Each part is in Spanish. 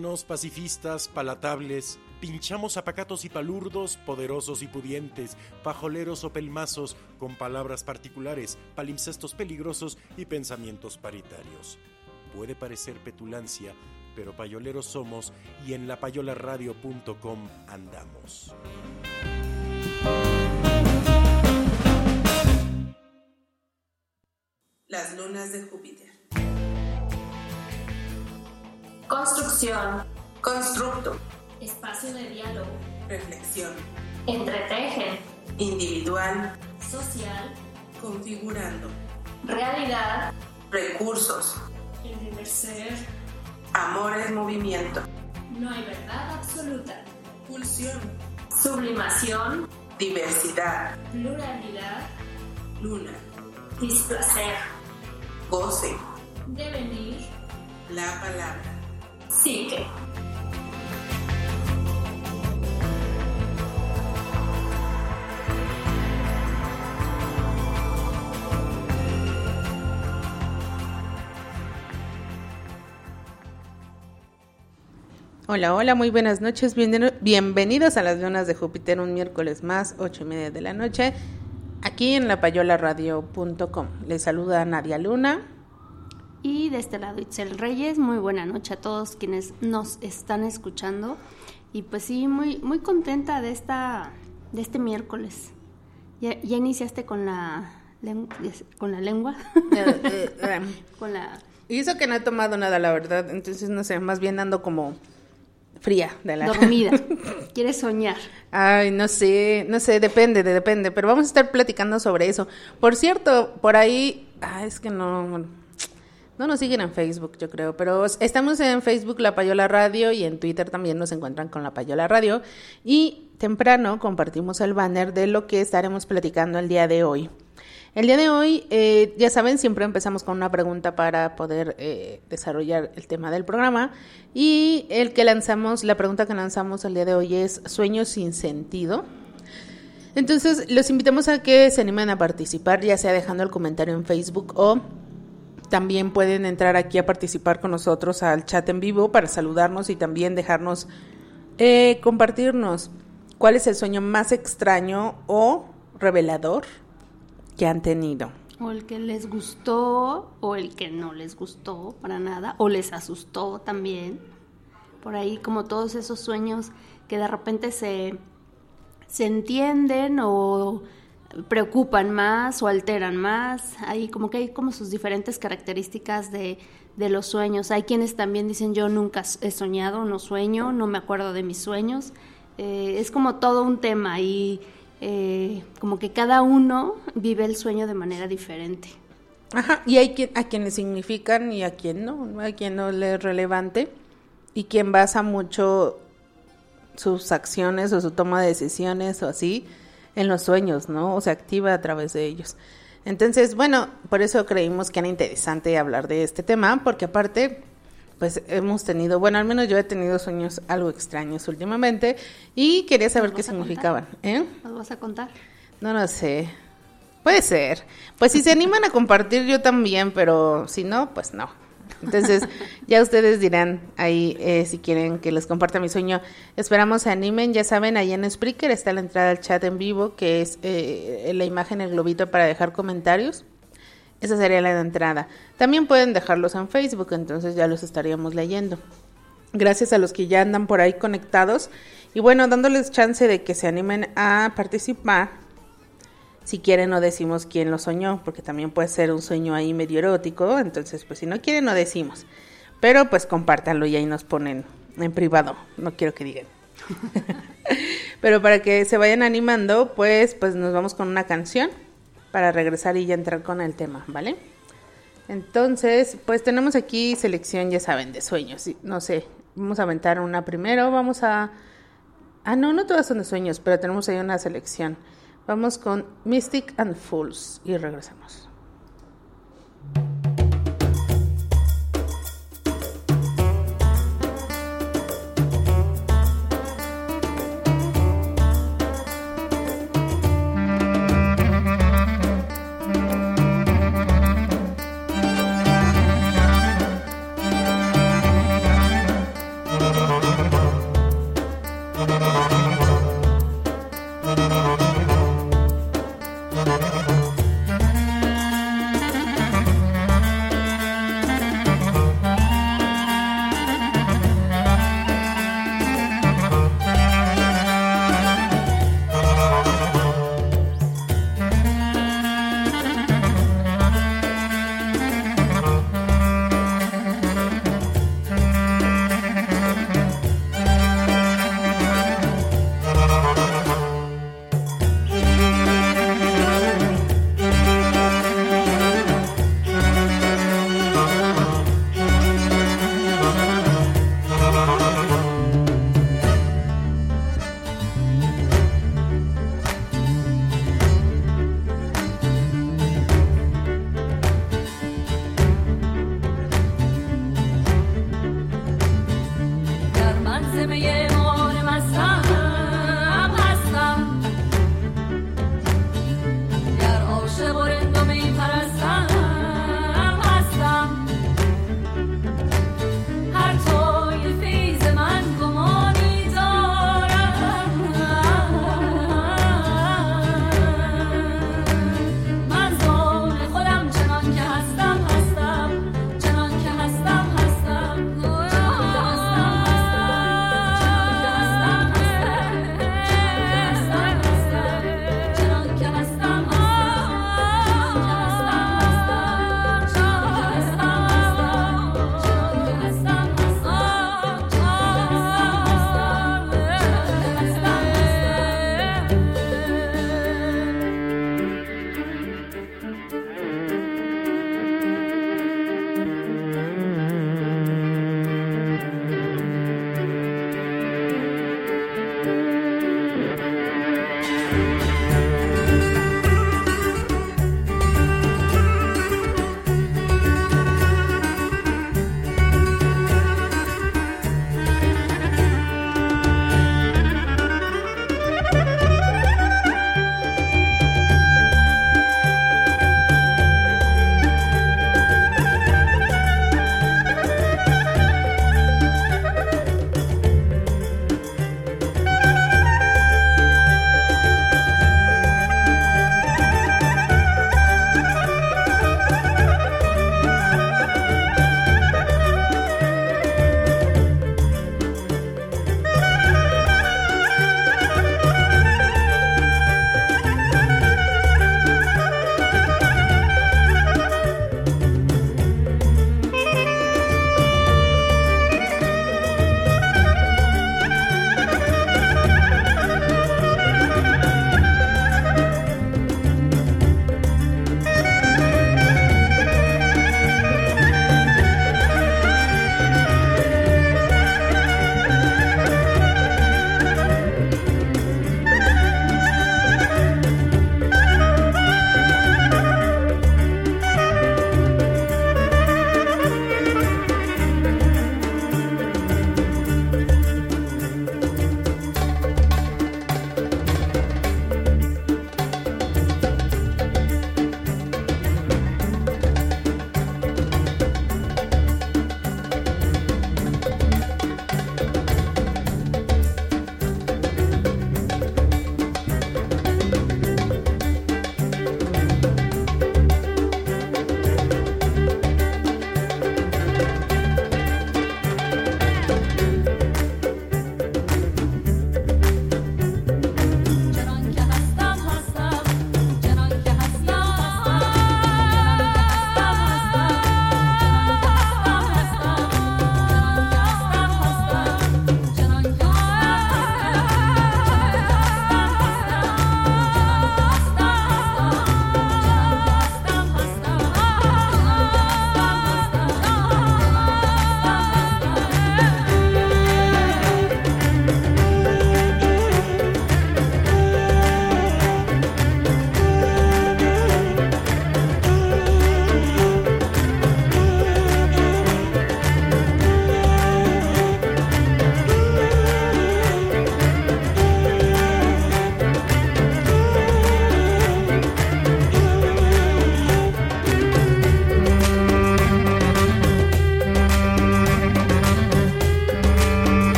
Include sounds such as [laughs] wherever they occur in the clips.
Pacifistas, palatables, pinchamos apacatos y palurdos, poderosos y pudientes, pajoleros o pelmazos, con palabras particulares, palimpsestos peligrosos y pensamientos paritarios. Puede parecer petulancia, pero payoleros somos y en lapayolaradio.com andamos. Las lunas de Júpiter. Construcción. Constructo. Espacio de diálogo. Reflexión. Entretejen. Individual. Social. Configurando. Realidad. Recursos. El deber ser. Amor es movimiento. No hay verdad absoluta. Pulsión. Sublimación. Diversidad. Pluralidad. Luna. Displacer. Goce. Devenir. La palabra. Psique. Hola, hola, muy buenas noches. Bien- bienvenidos a las lunas de Júpiter, un miércoles más, ocho y media de la noche, aquí en lapayolaradio.com. Les saluda Nadia Luna. Y de este lado Itzel Reyes, muy buena noche a todos quienes nos están escuchando. Y pues sí, muy, muy contenta de esta, de este miércoles. Ya, ya iniciaste con la, con la lengua, [laughs] Eh, eh, eh, [laughs] con la y eso que no he tomado nada, la verdad, entonces no sé, más bien ando como fría de la dormida. [laughs] Quieres soñar. Ay, no sé, no sé, depende, de- depende, pero vamos a estar platicando sobre eso. Por cierto, por ahí, ah, es que no, no nos siguen en Facebook, yo creo, pero estamos en Facebook La Payola Radio y en Twitter también nos encuentran con La Payola Radio y temprano compartimos el banner de lo que estaremos platicando el día de hoy. El día de hoy, eh, ya saben, siempre empezamos con una pregunta para poder eh, desarrollar el tema del programa. Y el que lanzamos, la pregunta que lanzamos el día de hoy es ¿Sueños sin sentido? Entonces, los invitamos a que se animen a participar, ya sea dejando el comentario en Facebook o también pueden entrar aquí a participar con nosotros al chat en vivo para saludarnos y también dejarnos eh, compartirnos cuál es el sueño más extraño o revelador que han tenido. O el que les gustó, o el que no les gustó para nada, o les asustó también. Por ahí como todos esos sueños que de repente se, se entienden o preocupan más o alteran más. Ahí como que hay como sus diferentes características de, de los sueños. Hay quienes también dicen yo nunca he soñado, no sueño, no me acuerdo de mis sueños. Eh, es como todo un tema y eh, como que cada uno vive el sueño de manera diferente. Ajá, y hay a quienes significan y a quien no, ¿no? a quien no le es relevante y quien basa mucho sus acciones o su toma de decisiones o así en los sueños, ¿no? O se activa a través de ellos. Entonces, bueno, por eso creímos que era interesante hablar de este tema, porque aparte, pues hemos tenido, bueno, al menos yo he tenido sueños algo extraños últimamente y quería saber ¿Nos qué significaban, ¿eh? ¿Nos vas a contar? No lo sé. Puede ser. Pues si se [laughs] animan a compartir, yo también, pero si no, pues no. Entonces, ya ustedes dirán ahí eh, si quieren que les comparta mi sueño. Esperamos se animen. Ya saben, ahí en Spreaker está la entrada al chat en vivo, que es eh, la imagen, el globito para dejar comentarios. Esa sería la entrada. También pueden dejarlos en Facebook, entonces ya los estaríamos leyendo. Gracias a los que ya andan por ahí conectados. Y bueno, dándoles chance de que se animen a participar. Si quieren no decimos quién lo soñó, porque también puede ser un sueño ahí medio erótico. Entonces, pues si no quieren no decimos. Pero pues compártanlo y ahí nos ponen en privado. No quiero que digan. [laughs] Pero para que se vayan animando, pues, pues nos vamos con una canción. para regresar y ya entrar con el tema, ¿vale? Entonces, pues tenemos aquí selección, ya saben, de sueños. No sé, vamos a aventar una primero, vamos a... Ah, no, no todas son de sueños, pero tenemos ahí una selección. Vamos con Mystic and Fools y regresamos.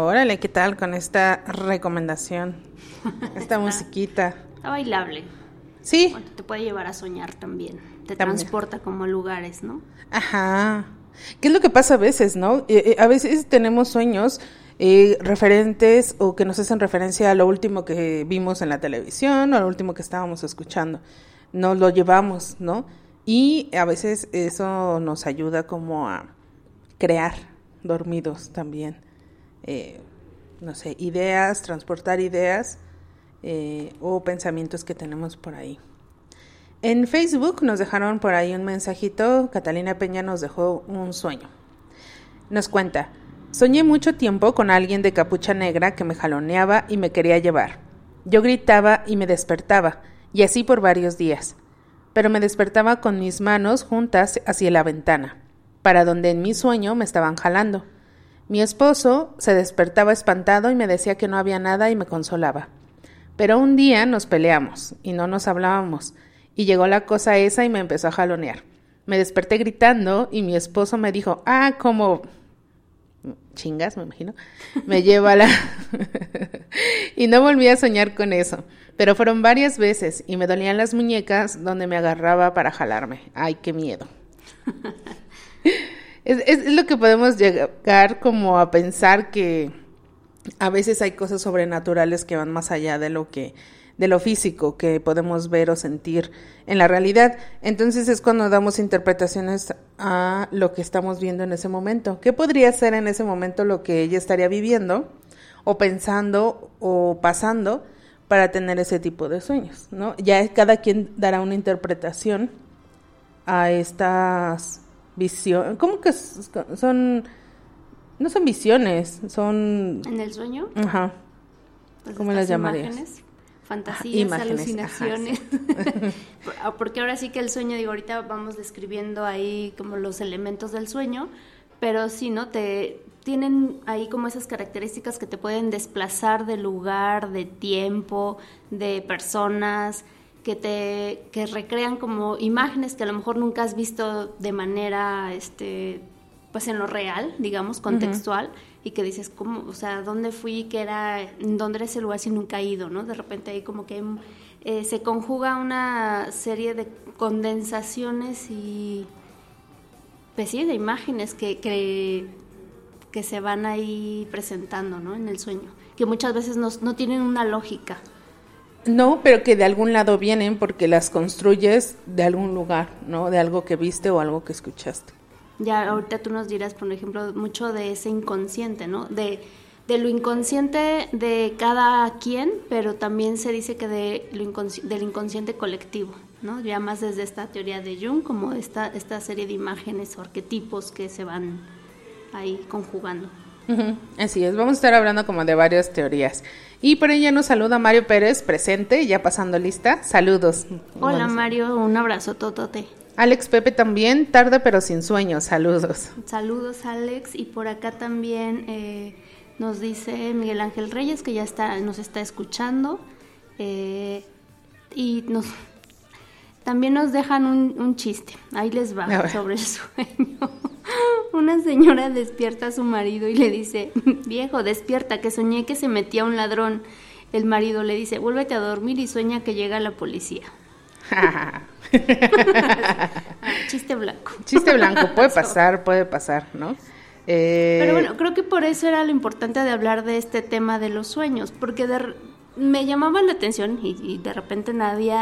Órale, ¿qué tal con esta recomendación? Esta [laughs] musiquita. Está bailable. Sí, Bueno, te puede llevar a soñar también. Te También. transporta como lugares, ¿no? Ajá. ¿Qué es lo que pasa a veces, no? Eh, eh, a veces tenemos sueños eh, referentes o que nos hacen referencia a lo último que vimos en la televisión o a lo último que estábamos escuchando. Nos lo llevamos, ¿no? Y a veces eso nos ayuda como a crear dormidos también. Eh, no sé, ideas, transportar ideas eh, o pensamientos que tenemos por ahí. En Facebook nos dejaron por ahí un mensajito. Catalina Peña nos dejó un sueño. Nos cuenta, soñé mucho tiempo con alguien de capucha negra que me jaloneaba y me quería llevar. Yo gritaba y me despertaba, y así por varios días. Pero me despertaba con mis manos juntas hacia la ventana, para donde en mi sueño me estaban jalando. Mi esposo se despertaba espantado y me decía que no había nada y me consolaba. Pero un día nos peleamos y no nos hablábamos, y llegó la cosa esa y me empezó a jalonear. Me desperté gritando y mi esposo me dijo, ah, como chingas, me imagino, me [laughs] lleva a la... [laughs] y no volví a soñar con eso, pero fueron varias veces y me dolían las muñecas donde me agarraba para jalarme. Ay, qué miedo. [laughs] es, es lo que podemos llegar como a pensar que a veces hay cosas sobrenaturales que van más allá de lo que de lo físico que podemos ver o sentir en la realidad. Entonces es cuando damos interpretaciones a lo que estamos viendo en ese momento. ¿Qué podría ser en ese momento lo que ella estaría viviendo o pensando o pasando para tener ese tipo de sueños, ¿no? Ya cada quien dará una interpretación a estas visiones. ¿Cómo que son no son visiones, son En el sueño. ajá. pues, ¿Cómo las llamarías? Imágenes, fantasías, Imágenes, alucinaciones. Por- [laughs] Porque ahora sí que el sueño, digo, ahorita vamos describiendo ahí como los elementos del sueño, pero sí, ¿no? Te tienen ahí como esas características que te pueden desplazar de lugar, de tiempo, de personas, que te que recrean como imágenes que a lo mejor nunca has visto de manera este pues en lo real, digamos, contextual, y que dices, ¿cómo, o sea, dónde fui, qué era, dónde era ese lugar si nunca he ido, ¿no? De repente ahí como que eh, se conjuga una serie de condensaciones y, pues sí, de imágenes que, que, que se van ahí presentando, ¿no? En el sueño, que muchas veces no, no tienen una lógica. No, pero que de algún lado vienen porque las construyes de algún lugar, ¿no? De algo que viste o algo que escuchaste. Ya ahorita tú nos dirás, por ejemplo, mucho de ese inconsciente, ¿no? De, de lo inconsciente de cada quien, pero también se dice que de lo inconsci- del inconsciente colectivo, ¿no? Ya más desde esta teoría de Jung, como esta, esta serie de imágenes o arquetipos que se van ahí conjugando. Así es, vamos a estar hablando como de varias teorías. Y por ella nos saluda Mario Pérez, presente, ya pasando lista. Saludos. Hola Mario, un abrazo totote. Alex Pepe también, tarde pero sin sueño, saludos. Saludos Alex y por acá también eh, nos dice Miguel Ángel Reyes que ya está nos está escuchando eh, y nos también nos dejan un, un chiste. Ahí les va sobre el [laughs] sueño. Una señora despierta a su marido y le dice viejo despierta que soñé que se metía un ladrón el marido le dice vuélvete a dormir y sueña que llega la policía [laughs] chiste blanco. Chiste blanco, puede [laughs] pasar, puede pasar, ¿no? Eh, Pero bueno, creo que por eso era lo importante de hablar de este tema de los sueños, porque de me llamaba la atención y, y de repente nadie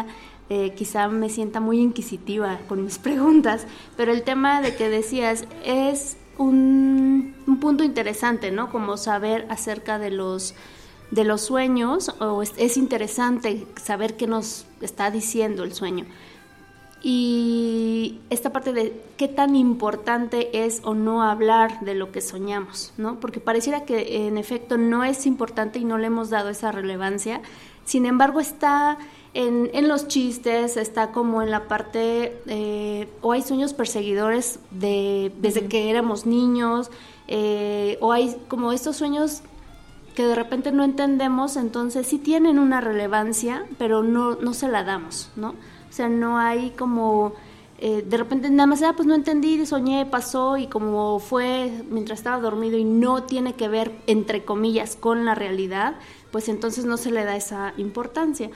eh, quizá me sienta muy inquisitiva con mis [laughs] preguntas, pero el tema de que decías es un, un punto interesante, ¿no? Como saber acerca de los de los sueños o es, es interesante saber qué nos está diciendo el sueño. Y esta parte de qué tan importante es o no hablar de lo que soñamos, ¿no? Porque pareciera que en efecto no es importante y no le hemos dado esa relevancia. Sin embargo, está en, en los chistes, está como en la parte, eh, o hay sueños perseguidores de, desde que éramos niños, eh, o hay como estos sueños que de repente no entendemos, entonces sí tienen una relevancia, pero no, no se la damos, ¿no? O sea, no hay como eh, de repente nada más, ah, pues no entendí, soñé, pasó y como fue mientras estaba dormido y no tiene que ver, entre comillas, con la realidad, pues entonces no se le da esa importancia.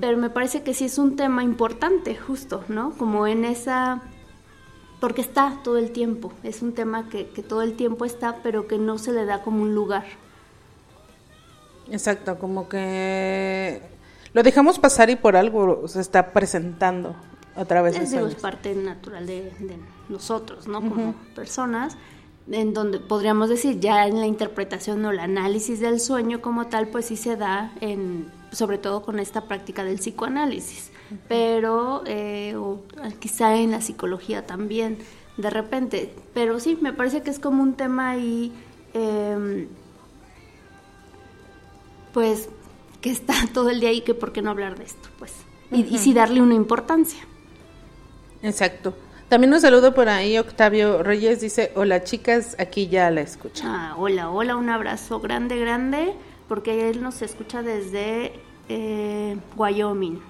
Pero me parece que sí es un tema importante, justo, ¿no? Como en esa porque está todo el tiempo, es un tema que, que, todo el tiempo está, pero que no se le da como un lugar. Exacto, como que lo dejamos pasar y por algo se está presentando a través de eso. Es parte natural de, nosotros, ¿no? Como personas, en donde podríamos decir ya en la interpretación o el análisis del sueño como tal, pues sí se da en, sobre todo con esta práctica del psicoanálisis. Pero eh, o quizá en la psicología también de repente, pero sí, me parece que es como un tema ahí, em, pues, que está [laughs] todo el día ahí, que por qué no hablar de esto, pues, y, y sí darle una importancia. Exacto. También un saludo por ahí, Octavio Reyes dice, hola chicas, aquí ya la escuchan. Ah, hola, hola, un abrazo grande, grande, porque él nos escucha desde eh, Wyoming.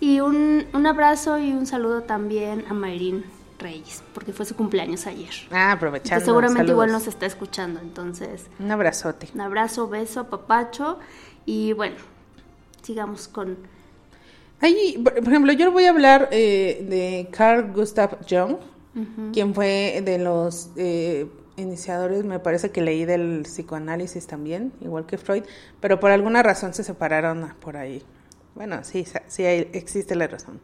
Y un, un abrazo y un saludo también a Mayrin Reyes, porque fue su cumpleaños ayer. Ah, aprovechando. seguramente igual nos está escuchando, entonces. Un abrazote. Un abrazo, beso, papacho. Y bueno, sigamos con. Ahí, por ejemplo, yo voy a hablar eh, de Carl Gustav Jung, quien fue de los eh, iniciadores, me parece que leí del psicoanálisis también, igual que Freud, pero por alguna razón se separaron por ahí. Bueno, sí, sí existe la razón.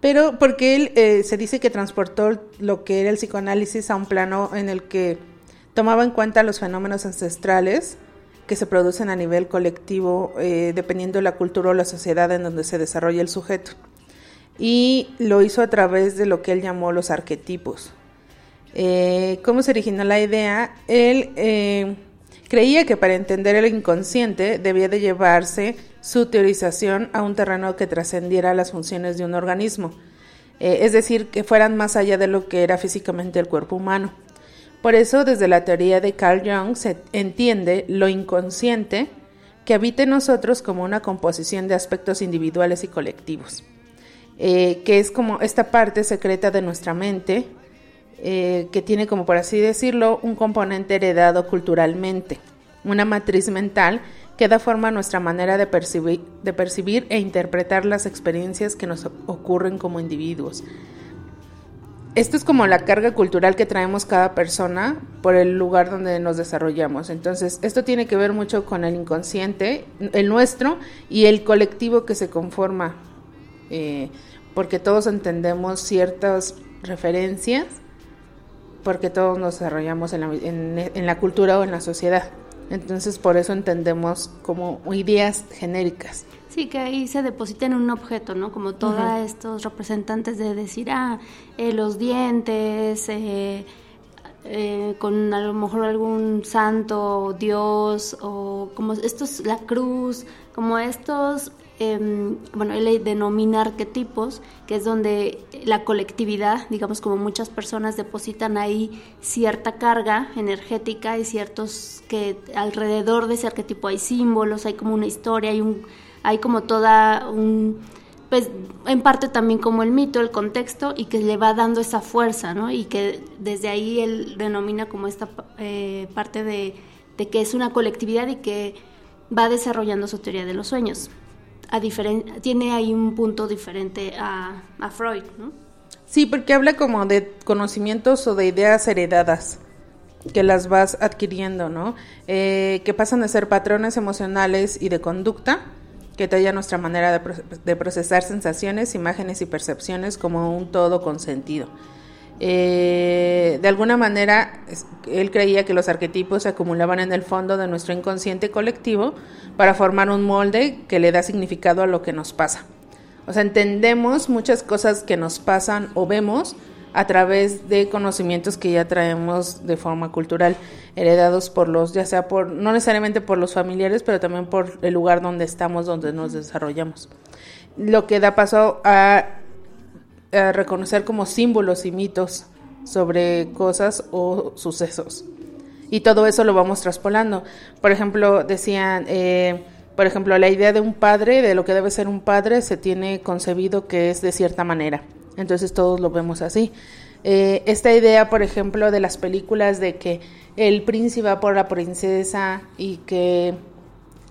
Pero porque él eh, se dice que transportó lo que era el psicoanálisis a un plano en el que tomaba en cuenta los fenómenos ancestrales que se producen a nivel colectivo eh, dependiendo de la cultura o la sociedad en donde se desarrolla el sujeto. Y lo hizo a través de lo que él llamó los arquetipos. Eh, ¿Cómo se originó la idea? Él Creía que para entender el inconsciente debía de llevarse su teorización a un terreno que trascendiera las funciones de un organismo, eh, es decir, que fueran más allá de lo que era físicamente el cuerpo humano. Por eso, desde la teoría de Carl Jung se entiende lo inconsciente que habita en nosotros como una composición de aspectos individuales y colectivos, eh, que es como esta parte secreta de nuestra mente, eh, que tiene como por así decirlo un componente heredado culturalmente, una matriz mental que da forma a nuestra manera de percibir, de percibir e interpretar las experiencias que nos ocurren como individuos. Esto es como la carga cultural que traemos cada persona por el lugar donde nos desarrollamos. Entonces, esto tiene que ver mucho con el inconsciente, el nuestro y el colectivo que se conforma, eh, porque todos entendemos ciertas referencias porque todos nos desarrollamos en la, en, la cultura o en la sociedad. Entonces, por eso entendemos como ideas genéricas. Sí, que ahí se deposita en un objeto, ¿no? Como todos estos representantes de decir, ah, eh, los dientes, eh, eh, con a lo mejor algún santo, Dios, o como estos, la cruz, como estos Em, bueno, él denomina arquetipos, que es donde la colectividad, digamos como muchas personas depositan ahí cierta carga energética y ciertos que alrededor de ese arquetipo hay símbolos, hay como una historia, hay un hay como toda un pues en parte también como el mito, el contexto y que le va dando esa fuerza, ¿no? Y que desde ahí él denomina como esta eh, parte de, de que es una colectividad y que va desarrollando su teoría de los sueños a tiene ahí un punto diferente a, a Freud, ¿no? Sí, porque habla como de conocimientos o de ideas heredadas que las vas adquiriendo, ¿no? Eh, que pasan de ser patrones emocionales y de conducta, que talla nuestra manera de, procesar sensaciones, imágenes y percepciones como un todo con sentido. Eh, de alguna manera, él creía que los arquetipos se acumulaban en el fondo de nuestro inconsciente colectivo para formar un molde que le da significado a lo que nos pasa. O sea, entendemos muchas cosas que nos pasan o vemos a través de conocimientos que ya traemos de forma cultural, heredados por los, ya sea por, no necesariamente por los familiares, pero también por el lugar donde estamos, donde nos desarrollamos. Lo que da paso a reconocer como símbolos y mitos sobre cosas o sucesos. Y todo eso lo vamos traspolando. Por ejemplo, decían, eh, por ejemplo, la idea de un padre, de lo que debe ser un padre, se tiene concebido que es de cierta manera. Entonces todos lo vemos así. Eh, esta idea, por ejemplo, de las películas de que el príncipe va por la princesa y que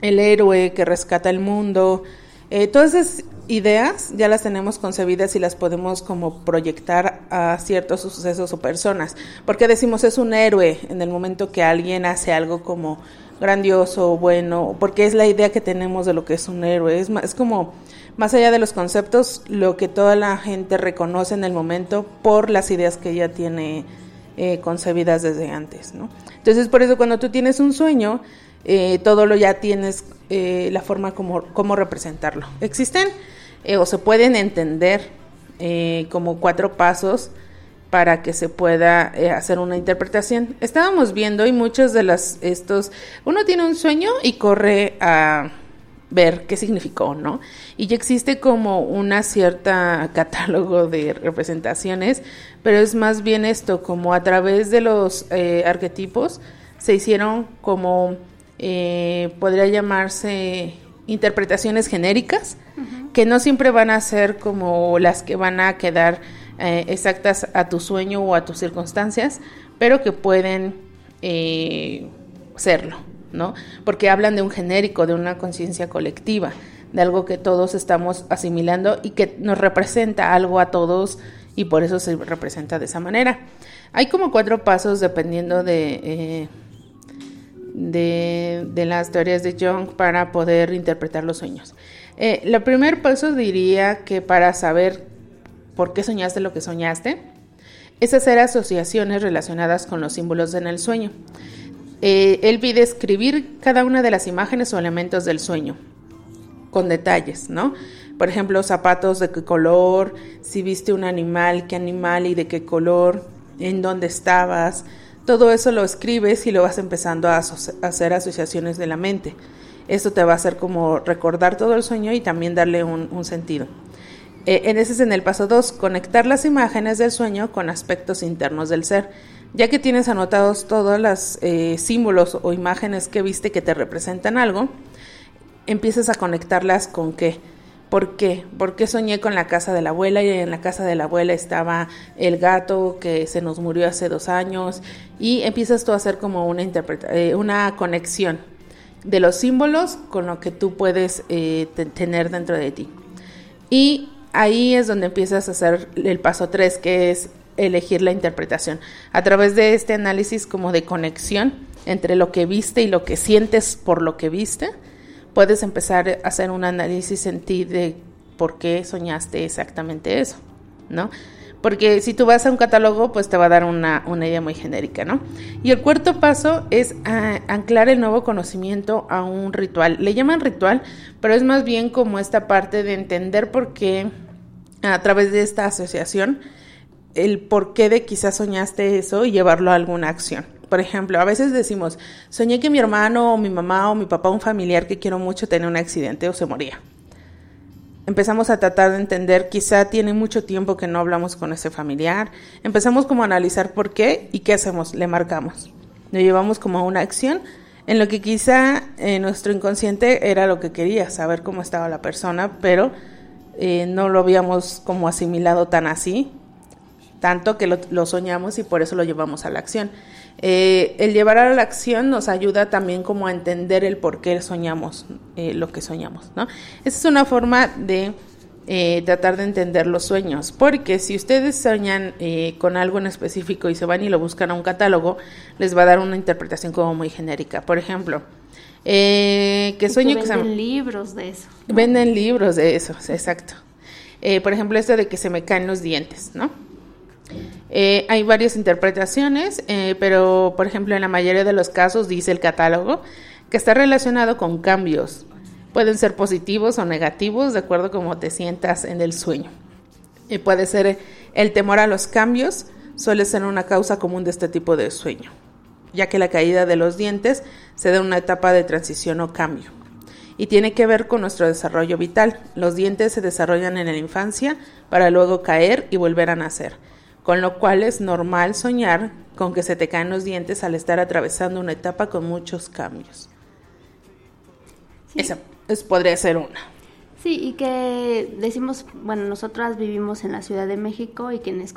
el héroe que rescata el mundo, eh, todas esas ideas ya las tenemos concebidas y las podemos como proyectar a ciertos sucesos o personas. Porque decimos es un héroe en el momento que alguien hace algo como grandioso, bueno, porque es la idea que tenemos de lo que es un héroe. Es, es como más allá de los conceptos, lo que toda la gente reconoce en el momento por las ideas que ella tiene eh, concebidas desde antes, ¿no? Entonces, por eso cuando tú tienes un sueño, eh, todo lo ya tienes eh, la forma como, como representarlo. Existen o se pueden entender como cuatro pasos para que se pueda hacer una interpretación. Estábamos viendo y muchos de las estos, uno tiene un sueño y corre a ver qué significó, ¿no? Y ya existe como una cierta [laughs] catálogo de representaciones, pero es más bien esto, como a través de los eh, arquetipos se hicieron como, eh, podría llamarse interpretaciones genéricas, que no siempre van a ser como las que van a quedar eh, exactas a tu sueño o a tus circunstancias, pero que pueden serlo. Porque hablan de un genérico, de una conciencia colectiva, de algo que todos estamos asimilando y que nos representa algo a todos y por eso se representa de esa manera. Hay como cuatro pasos dependiendo de, eh, de, las teorías de Jung para poder interpretar los sueños. Eh, el primer paso diría que para saber por qué soñaste lo que soñaste, es hacer asociaciones relacionadas con los símbolos en el sueño. Eh, él pide escribir cada una de las imágenes o elementos del sueño, con detalles, ¿no? Por ejemplo, zapatos de qué color, si viste un animal, qué animal y de qué color, en dónde estabas. Todo eso lo escribes y lo vas empezando a, hacer asociaciones de la mente. Eso te va a hacer como recordar todo el sueño y también darle un, sentido. Eh, en ese es en el paso 2, conectar las imágenes del sueño con aspectos internos del ser ya que tienes anotados todos los eh, símbolos o imágenes que viste que te representan algo, empiezas a conectarlas con qué. ¿Por qué? Porque soñé con la casa de la abuela y en la casa de la abuela estaba el gato que se nos murió hace dos años y empiezas tú a hacer como una, eh, una conexión de los símbolos con lo que tú puedes eh, tener dentro de ti. Y ahí es donde empiezas a hacer el paso 3, que es elegir la interpretación. A través de este análisis como de conexión entre lo que viste y lo que sientes por lo que viste, puedes empezar a hacer un análisis en ti de por qué soñaste exactamente eso, ¿no? Porque si tú vas a un catálogo, pues te va a dar una, idea muy genérica, ¿no? Y el cuarto paso es ah, anclar el nuevo conocimiento a un ritual. Le llaman ritual, pero es más bien como esta parte de entender por qué a través de esta asociación el porqué de quizás soñaste eso y llevarlo a alguna acción. Por ejemplo, a veces decimos, soñé que mi hermano o mi mamá o mi papá, un familiar que quiero mucho, tenía un accidente o se moría. Empezamos a tratar de entender, quizá tiene mucho tiempo que no hablamos con ese familiar. Empezamos como a analizar por qué y qué hacemos, le marcamos. Lo llevamos como a una acción en lo que quizá eh, nuestro inconsciente era lo que quería, saber cómo estaba la persona, pero eh, no lo habíamos como asimilado tan así tanto que lo, soñamos y por eso lo llevamos a la acción. Eh, el llevar a la acción nos ayuda también como a entender el por qué soñamos eh, lo que soñamos, ¿no? Esa es una forma de eh, tratar de entender los sueños, porque si ustedes soñan con algo en específico y se van y lo buscan a un catálogo, les va a dar una interpretación como muy genérica. Por ejemplo, que sueño que, venden libros de eso. Venden libros de eso, exacto. por ejemplo, esto de que se me caen los dientes, ¿no? Eh, hay varias interpretaciones, eh, pero por ejemplo en la mayoría de los casos dice el catálogo que está relacionado con cambios. Pueden ser positivos o negativos de acuerdo a cómo te sientas en el sueño. Y puede ser el temor a los cambios, suele ser una causa común de este tipo de sueño, ya que la caída de los dientes se da en una etapa de transición o cambio. Y tiene que ver con nuestro desarrollo vital. Los dientes se desarrollan en la infancia para luego caer y volver a nacer con lo cual es normal soñar con que se te caen los dientes al estar atravesando una etapa con muchos cambios. Esa podría ser una. Sí, y que decimos, bueno, nosotras vivimos en la Ciudad de México y quienes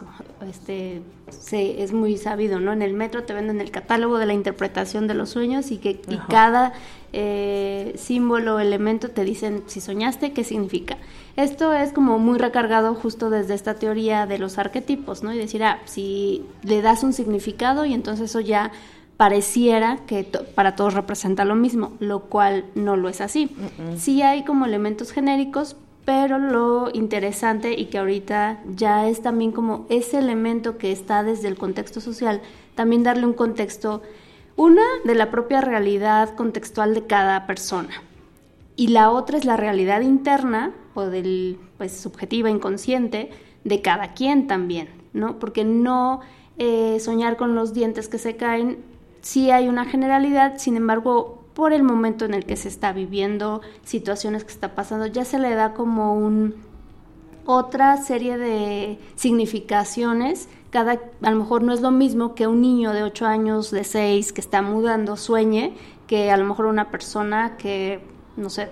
este se, es muy sabido, ¿no? En el metro te venden el catálogo de la interpretación de los sueños y que y cada eh, símbolo, elemento te dicen si soñaste, qué significa. Esto es como muy recargado justo desde esta teoría de los arquetipos, ¿no? Y decir, ah, si le das un significado y entonces eso ya pareciera que para todos representa lo mismo, lo cual no lo es así. Sí hay como elementos genéricos, pero lo interesante y que ahorita ya es también como ese elemento que está desde el contexto social, también darle un contexto, una de la propia realidad contextual de cada persona. Y la otra es la realidad interna o del pues subjetiva inconsciente de cada quien también, ¿no? Porque no eh, soñar con los dientes que se caen sí hay una generalidad, sin embargo, por el momento en el que se está viviendo, situaciones que está pasando, ya se le da como un otra serie de significaciones. Cada, a lo mejor no es lo mismo que un niño de 8 años, de 6, que está mudando, sueñe, que a lo mejor una persona que, no sé,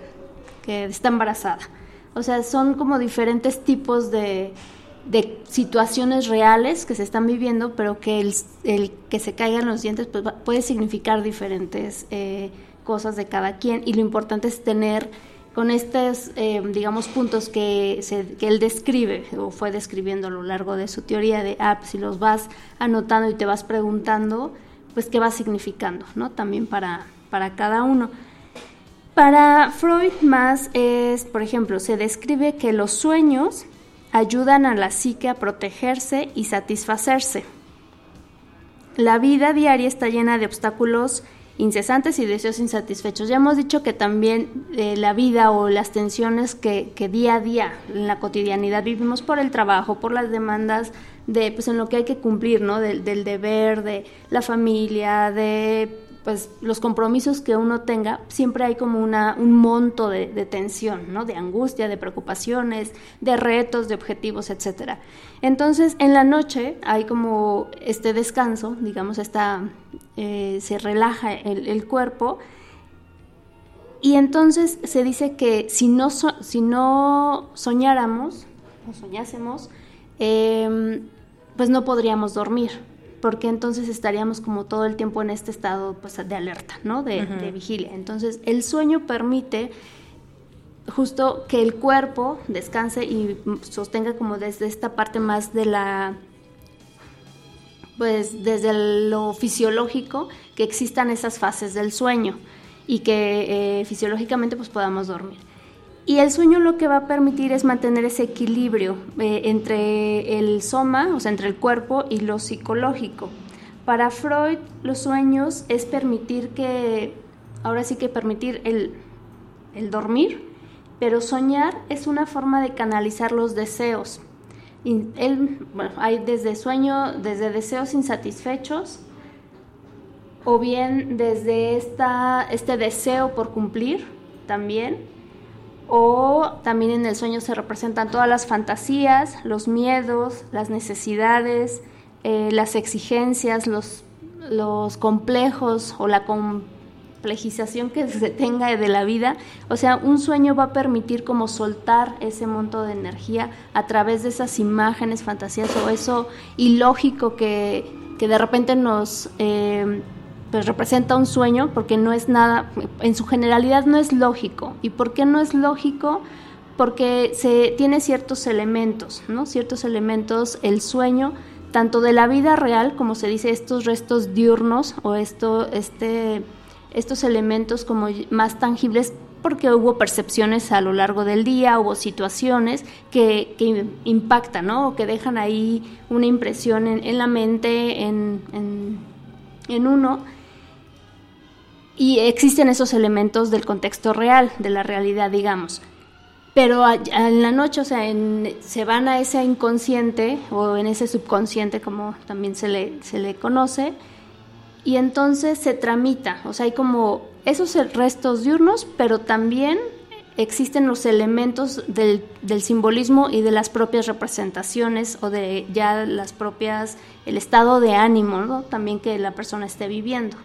que está embarazada. O sea, son como diferentes tipos de, de situaciones reales que se están viviendo, pero que el, que se caigan los dientes pues, puede significar diferentes eh, cosas de cada quien y lo importante es tener con estos, eh, digamos, puntos que, se, que él describe o fue describiendo a lo largo de su teoría de apps, ah, si los vas anotando y te vas preguntando, pues qué va significando, ¿no? También para, para cada uno. Para Freud más es, por ejemplo, se describe que los sueños ayudan a la psique a protegerse y satisfacerse. La vida diaria está llena de obstáculos incesantes y deseos insatisfechos. Ya hemos dicho que también eh, la vida o las tensiones que, día a día en la cotidianidad vivimos por el trabajo, por las demandas de, pues en lo que hay que cumplir, ¿no? del deber, de la familia, de pues los compromisos que uno tenga, siempre hay como una, un monto de, tensión, ¿no? De angustia, de preocupaciones, de retos, de objetivos, etcétera. Entonces, en la noche hay como este descanso, digamos, esta, eh, se relaja el, cuerpo, y entonces se dice que si no, si no soñáramos, o soñásemos, em, pues no podríamos dormir porque entonces estaríamos como todo el tiempo en este estado pues, de alerta, ¿no? De, vigilia. Entonces, el sueño permite justo que el cuerpo descanse y sostenga como desde esta parte más de la pues desde lo fisiológico que existan esas fases del sueño y que eh, fisiológicamente pues podamos dormir. Y el sueño lo que va a permitir es mantener ese equilibrio eh, entre el soma, o sea, entre el cuerpo y lo psicológico. Para Freud, los sueños es permitir que, ahora sí que permitir el, dormir, pero soñar es una forma de canalizar los deseos. él, bueno, hay desde sueño, desde deseos insatisfechos, o bien desde esta, este deseo por cumplir también, o también en el sueño se representan todas las fantasías, los miedos, las necesidades, eh, las exigencias, los, los complejos o la complejización que se tenga de la vida. O sea, un sueño va a permitir como soltar ese monto de energía a través de esas imágenes, fantasías o eso ilógico que, que de repente nos... Eh, pues representa un sueño porque no es nada, en su generalidad no es lógico. ¿Y por qué no es lógico? Porque se tiene ciertos elementos, ¿no? Ciertos elementos, el sueño, tanto de la vida real, como se dice, estos restos diurnos o esto, este, estos elementos como más tangibles porque hubo percepciones a lo largo del día, hubo situaciones que, que impactan, ¿no? O que dejan ahí una impresión en, la mente, en, en, en uno y existen esos elementos del contexto real, de la realidad, digamos. Pero en la noche, o sea, se van a ese inconsciente o en ese subconsciente, como también se le, se le conoce, y entonces se tramita, o sea, hay como esos restos diurnos, pero también existen los elementos del, del, simbolismo y de las propias representaciones o de ya las propias, el estado de ánimo, ¿no? También que la persona esté viviendo.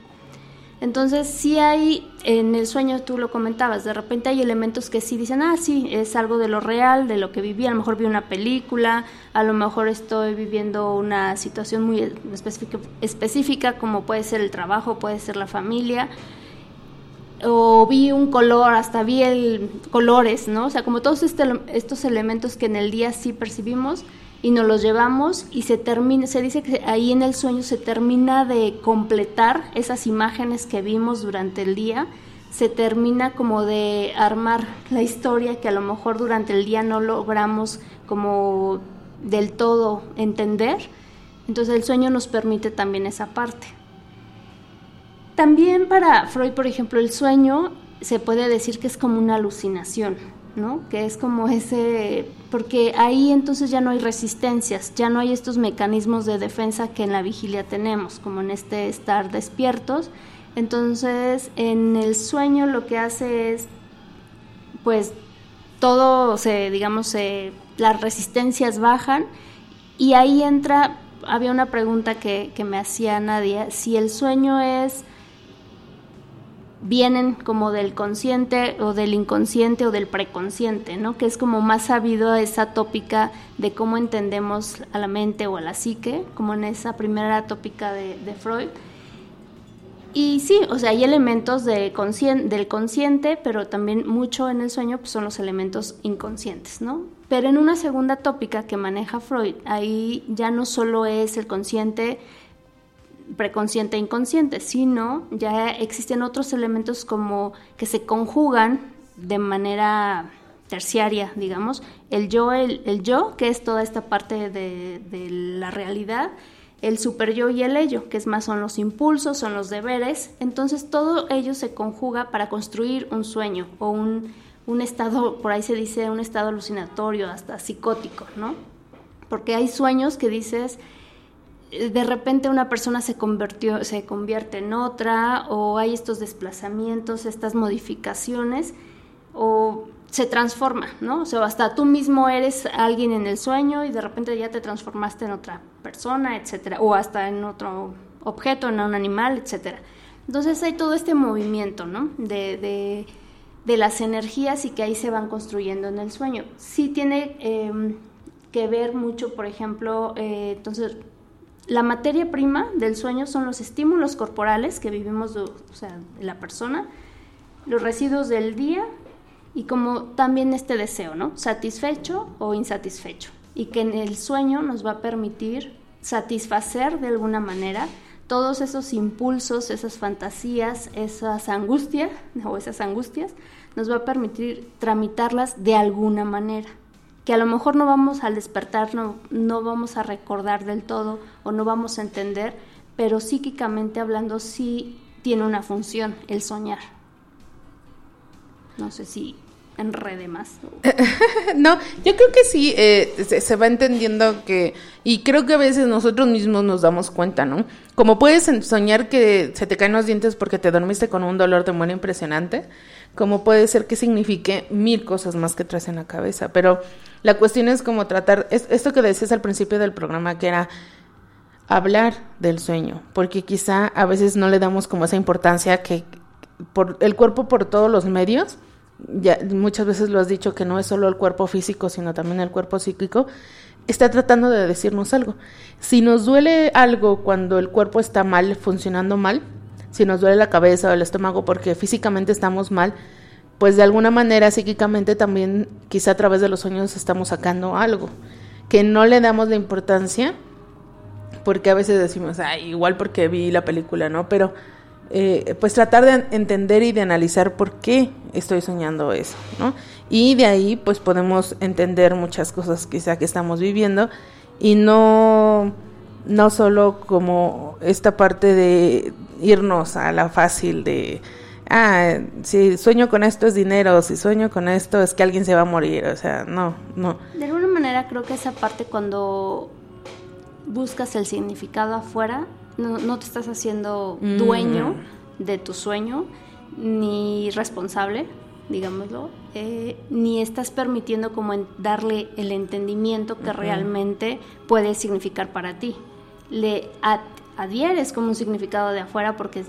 Entonces, sí hay, en el sueño tú lo comentabas, de repente hay elementos que sí dicen, ah, sí, es algo de lo real, de lo que viví, a lo mejor vi una película, a lo mejor estoy viviendo una situación muy específica, específica como puede ser el trabajo, puede ser la familia, o vi un color, hasta vi el colores, ¿no? O sea, como todos este, estos elementos que en el día sí percibimos y nos los llevamos y se termina, se dice que ahí en el sueño se termina de completar esas imágenes que vimos durante el día, se termina como de armar la historia que a lo mejor durante el día no logramos como del todo entender. Entonces el sueño nos permite también esa parte. También para Freud, por ejemplo, el sueño se puede decir que es como una alucinación, ¿no? Que es como ese, porque ahí entonces ya no hay resistencias, ya no hay estos mecanismos de defensa que en la vigilia tenemos, como en este estar despiertos. Entonces, en el sueño lo que hace es, pues, todo se, digamos, se, las resistencias bajan y ahí entra, había una pregunta que, que me hacía Nadia, si el sueño es vienen como del consciente o del inconsciente o del preconsciente, ¿no? Que es como más sabido esa tópica de cómo entendemos a la mente o a la psique, como en esa primera tópica de, Freud. Y sí, o sea, hay elementos de del consciente, pero también mucho en el sueño pues, son los elementos inconscientes, ¿no? Pero en una segunda tópica que maneja Freud, ahí ya no solo es el consciente, preconsciente e inconsciente, sino ya existen otros elementos como que se conjugan de manera terciaria, digamos, el yo, el, yo, que es toda esta parte de, la realidad, el super yo y el ello, que es más son los impulsos, son los deberes, entonces todo ello se conjuga para construir un sueño o un, un estado, por ahí se dice un estado alucinatorio, hasta psicótico, ¿no? Porque hay sueños que dices, de repente una persona se convirtió, se convierte en otra, o hay estos desplazamientos, estas modificaciones, o se transforma, ¿no? O sea, hasta tú mismo eres alguien en el sueño y de repente ya te transformaste en otra persona, etcétera, o hasta en otro objeto, en un animal, etcétera. Entonces hay todo este movimiento, ¿no? De, de, las energías y que ahí se van construyendo en el sueño. Sí tiene em, que ver mucho, por ejemplo, eh, entonces la materia prima del sueño son los estímulos corporales que vivimos, o sea, la persona, los residuos del día y como también este deseo, ¿no? Satisfecho o insatisfecho. Y que en el sueño nos va a permitir satisfacer de alguna manera todos esos impulsos, esas fantasías, esas angustias [laughs] o esas angustias, nos va a permitir tramitarlas de alguna manera que a lo mejor no vamos al despertar, no, no vamos a recordar del todo o no vamos a entender, pero psíquicamente hablando sí tiene una función el soñar. No sé si enrede más. [laughs] no, yo creo que sí, eh, se, va entendiendo que, y creo que a veces nosotros mismos nos damos cuenta, ¿no? Como puedes soñar que se te caen los dientes porque te dormiste con un dolor de muerte impresionante, como puede ser que signifique mil cosas más que traes en la cabeza, pero la cuestión es como tratar, esto que decías al principio del programa, que era hablar del sueño, porque quizá a veces no le damos como esa importancia que por el cuerpo por todos los medios, ya muchas veces lo has dicho que no es solo el cuerpo físico, sino también el cuerpo psíquico, está tratando de decirnos algo. Si nos duele algo cuando el cuerpo está mal, funcionando mal, si nos duele la cabeza o el estómago porque físicamente estamos mal, pues de alguna manera psíquicamente también quizá a través de los sueños estamos sacando algo que no le damos la importancia porque a veces decimos, Ay, igual porque vi la película, ¿no? Pero eh, pues tratar de entender y de analizar por qué estoy soñando eso, ¿no? Y de ahí pues podemos entender muchas cosas quizá que estamos viviendo y no, no solo como esta parte de irnos a la fácil de, ah, si sueño con esto es dinero, si sueño con esto es que alguien se va a morir, o sea, no, no. De alguna manera creo que esa parte cuando buscas el significado afuera, no, no te estás haciendo mm. dueño de tu sueño, ni responsable, digámoslo, eh, ni estás permitiendo como darle el entendimiento que realmente puede significar para ti. Le adhieres como un significado de afuera porque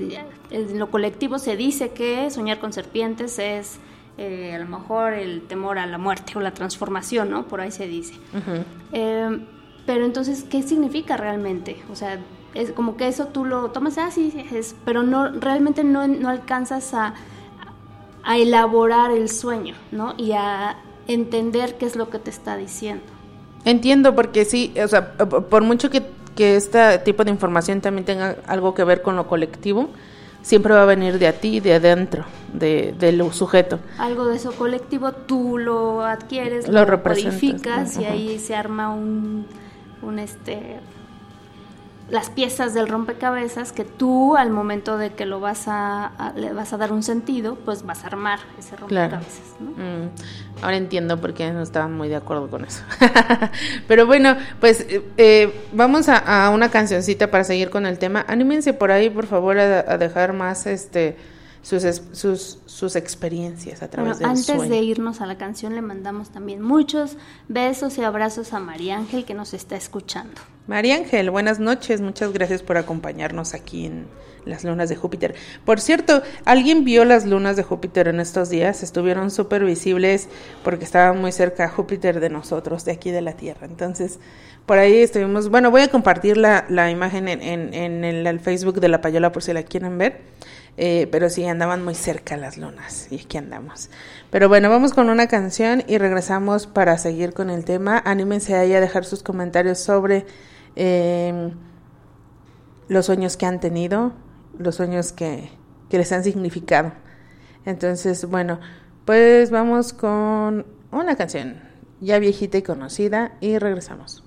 en lo colectivo se dice que soñar con serpientes es eh, a lo mejor el temor a la muerte o la transformación, ¿no? Por ahí se dice. Eh, pero entonces, ¿qué significa realmente? O sea, es como que eso tú lo tomas, ah, sí, es, pero no, realmente no, no alcanzas a, a elaborar el sueño, ¿no? Y a entender qué es lo que te está diciendo. Entiendo, porque sí, o sea, por mucho que, que este tipo de información también tenga algo que ver con lo colectivo, siempre va a venir de a ti, de adentro, de, del sujeto. Algo de eso colectivo tú lo adquieres, Lo lo, representas, codificas y ahí se arma un, un este las piezas del rompecabezas que tú al momento de que lo vas a, a- le vas a dar un sentido, pues vas a armar ese Claro. rompecabezas, ¿no? Mm, ahora entiendo por qué no estaba muy de acuerdo con eso. [laughs] Pero bueno, pues eh, eh, vamos a, a una cancioncita para seguir con el tema. Anímense por ahí, por favor, a, a dejar más este sus, sus, sus experiencias a través Bueno, del antes sueño. de irnos a la canción le mandamos también muchos besos y abrazos a María Ángel que nos está escuchando. María Ángel, buenas noches, muchas gracias por acompañarnos aquí en las lunas de Júpiter. Por cierto, ¿alguien vio las lunas de Júpiter en estos días? Estuvieron súper visibles porque estaban muy cerca Júpiter de nosotros, de aquí de la Tierra. Entonces, por ahí estuvimos, bueno, voy a compartir la, la imagen en, en, en el, Facebook de La Payola por si la quieren ver. Eh, pero sí, andaban muy cerca las lunas y aquí andamos. Pero bueno, vamos con una canción y regresamos para seguir con el tema. Anímense ahí a dejar sus comentarios sobre eh, los sueños que han tenido, los sueños que, que les han significado. Entonces, bueno, pues vamos con una canción ya viejita y conocida y regresamos.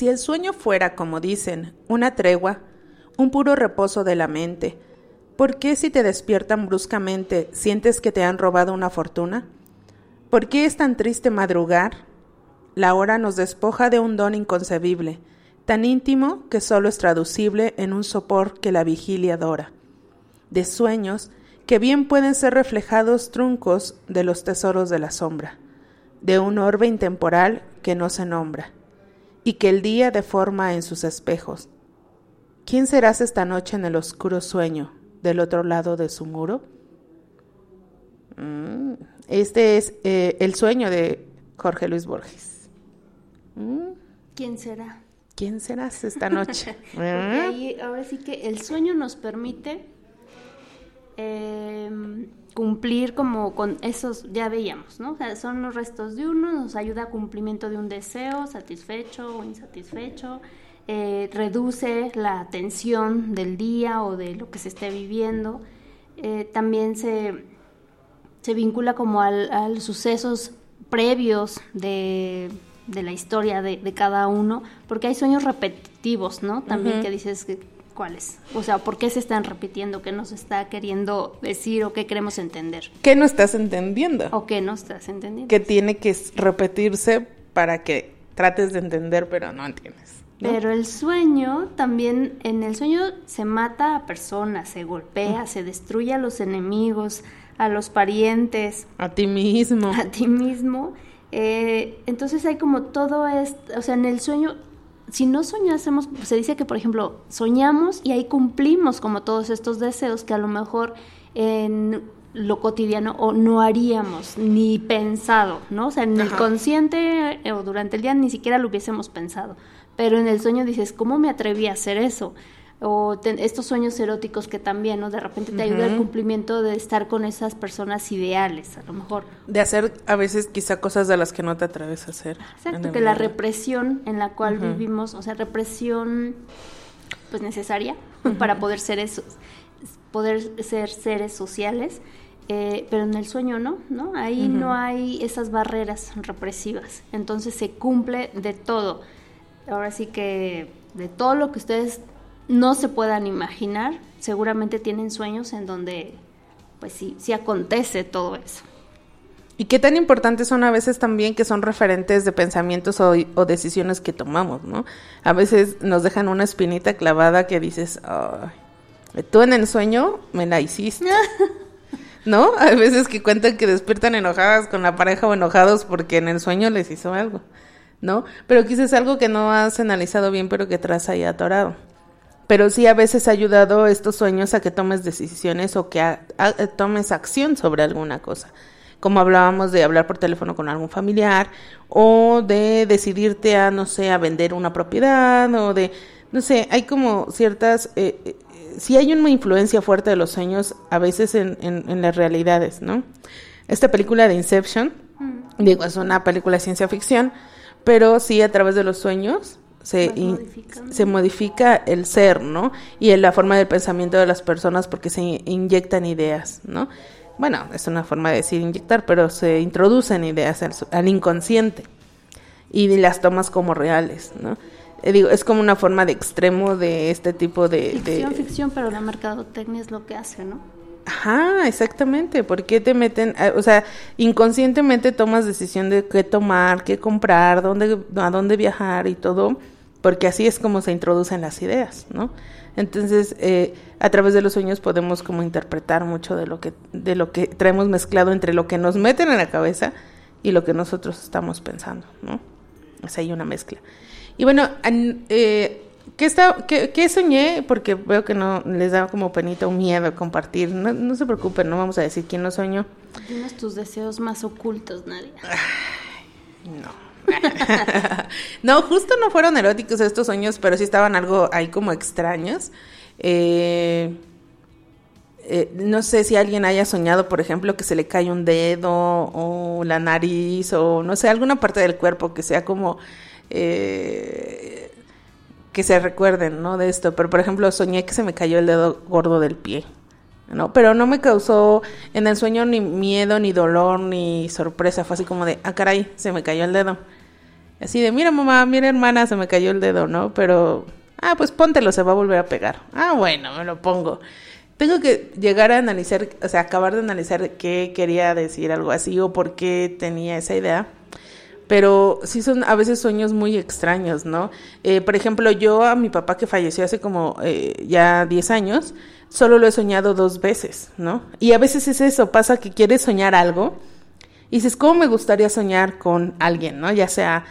Si el sueño fuera, como dicen, una tregua, un puro reposo de la mente, ¿por qué si te despiertan bruscamente sientes que te han robado una fortuna? ¿Por qué es tan triste madrugar? La hora nos despoja de un don inconcebible, tan íntimo que solo es traducible en un sopor que la vigilia adora, de sueños que bien pueden ser reflejados truncos de los tesoros de la sombra, de un orbe intemporal que no se nombra, y que el día deforma en sus espejos. ¿Quién serás esta noche en el oscuro sueño del otro lado de su muro? Mm, Este es eh, el sueño de Jorge Luis Borges. Mm, ¿Quién será? ¿Quién serás esta [laughs] noche? Ahí, ahora sí que el sueño nos permite cumplir como con esos, ya veíamos, ¿no? O sea, son los restos de uno, nos ayuda a cumplimiento de un deseo satisfecho o insatisfecho, eh, reduce la tensión del día o de lo que se esté viviendo, eh, también se, se vincula como al, a los sucesos previos de, de la historia de, de cada uno, porque hay sueños repetitivos, ¿no? También que dices que cuáles, o sea, por qué se están repitiendo, qué nos está queriendo decir o qué queremos entender, ¿Qué no estás entendiendo? o qué no estás entendiendo. Que tiene que repetirse para que trates de entender, pero no entiendes. ¿no? Pero el sueño, también en el sueño se mata a personas, se golpea, se destruye a los enemigos, a los parientes, A ti mismo. a ti mismo. Eh, entonces hay como todo esto, o sea, en el sueño, si no soñásemos, se dice que, por ejemplo, soñamos y ahí cumplimos como todos estos deseos que a lo mejor en lo cotidiano o no haríamos ni pensado, ¿no? O sea, en el consciente eh, o durante el día ni siquiera lo hubiésemos pensado. Pero en el sueño dices, ¿cómo me atreví a hacer eso? O te- estos sueños eróticos que también, ¿no? De repente te ayuda el cumplimiento de estar con esas personas ideales, a lo mejor. De hacer a veces quizá cosas de las que no te atreves a hacer. Exacto, que la represión en la cual vivimos, o sea, represión pues necesaria para poder ser eso, poder ser seres sociales, eh, pero en el sueño no, ¿no? Ahí no hay esas barreras represivas, entonces se cumple de todo. Ahora sí que de todo lo que ustedes no se puedan imaginar, seguramente tienen sueños en donde pues sí, sí acontece todo eso. Y qué tan importantes son a veces también que son referentes de pensamientos o, o decisiones que tomamos, ¿no? A veces nos dejan una espinita clavada que dices, "Ay, tú en el sueño me la hiciste. [laughs] ¿No? Hay veces que cuentan que despiertan enojadas con la pareja o enojados porque en el sueño les hizo algo, ¿no? Pero quizás algo que no has analizado bien, pero que traes ahí atorado. Pero sí a veces ha ayudado estos sueños a que tomes decisiones o que a- a- tomes acción sobre alguna cosa. Como hablábamos de hablar por teléfono con algún familiar o de decidirte a, no sé, a vender una propiedad o de, no sé, hay como ciertas, eh, eh, sí hay una influencia fuerte de los sueños a veces en, en, en las realidades, ¿no? Esta película de Inception, digo, es una película de ciencia ficción, pero sí a través de los sueños se, in- se modifica el ser, ¿no? Y en la forma del pensamiento de las personas porque se in- inyectan ideas, ¿no? Bueno, es una forma de decir inyectar, pero se introducen ideas al, al inconsciente y las tomas como reales, ¿no? Eh, digo, es como una forma de extremo de este tipo de... de- Ficción, ficción, pero la mercadotecnia es lo que hace, ¿no? Ajá, exactamente. ¿Por qué te meten? O sea, inconscientemente tomas decisión de qué tomar, qué comprar, dónde, a dónde viajar y todo, porque así es como se introducen las ideas, ¿no? Entonces, eh, a través de los sueños podemos como interpretar mucho de lo que de lo que traemos mezclado entre lo que nos meten en la cabeza y lo que nosotros estamos pensando, ¿no? Es ahí una mezcla. Y bueno, an- eh, ¿qué, está, qué, qué soñé? Porque veo que no les da como penita o miedo compartir. No, no se preocupen, no vamos a decir quién no soñó. Dinos tus deseos más ocultos, Nadia. No. [laughs] no, justo no fueron eróticos estos sueños, pero sí estaban algo ahí como extraños. Eh, eh, no sé si alguien haya soñado, por ejemplo, que se le cae un dedo o la nariz o no sé, alguna parte del cuerpo que sea como eh, que se recuerden, ¿no? De esto. Pero, por ejemplo, soñé que se me cayó el dedo gordo del pie. ¿no? Pero no me causó en el sueño ni miedo, ni dolor, ni sorpresa. Fue así como de, ah, caray, se me cayó el dedo. Así de, mira mamá, mira hermana, se me cayó el dedo, ¿no? Pero, ah, pues póntelo, se va a volver a pegar. Ah, bueno, me lo pongo. Tengo que llegar a analizar, o sea, acabar de analizar qué quería decir algo así o por qué tenía esa idea. Pero sí son a veces sueños muy extraños, ¿no? Eh, por ejemplo, yo a mi papá que falleció hace como eh, ya 10 años, solo lo he soñado dos veces, ¿no? Y a veces es eso, pasa que quieres soñar algo y dices, ¿cómo me gustaría soñar con alguien, ¿no? Ya sea,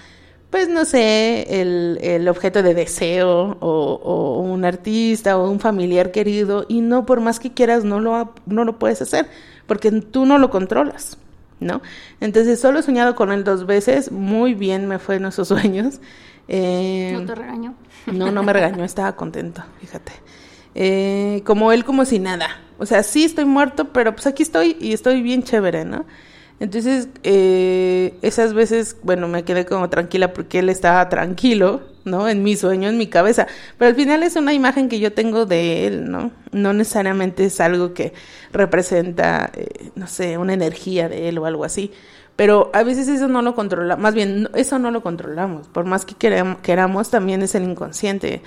pues no sé, el, el objeto de deseo o, o un artista o un familiar querido y no, por más que quieras, no lo, no lo puedes hacer porque tú no lo controlas, ¿no? Entonces, solo he soñado con él dos veces, muy bien me fue en esos sueños. Eh, No te regaño. no, no me regañó, estaba contento, fíjate. Eh, como él, como si nada. O sea, sí estoy muerto, pero pues aquí estoy y estoy bien chévere, ¿no? Entonces, eh, esas veces, bueno, me quedé como tranquila porque él estaba tranquilo, ¿no? En mi sueño, en mi cabeza. Pero al final es una imagen que yo tengo de él, ¿no? No necesariamente es algo que representa, eh, no sé, una energía de él o algo así. Pero a veces eso no lo controla, más bien eso no lo controlamos. Por más que queram- queramos, también es el inconsciente.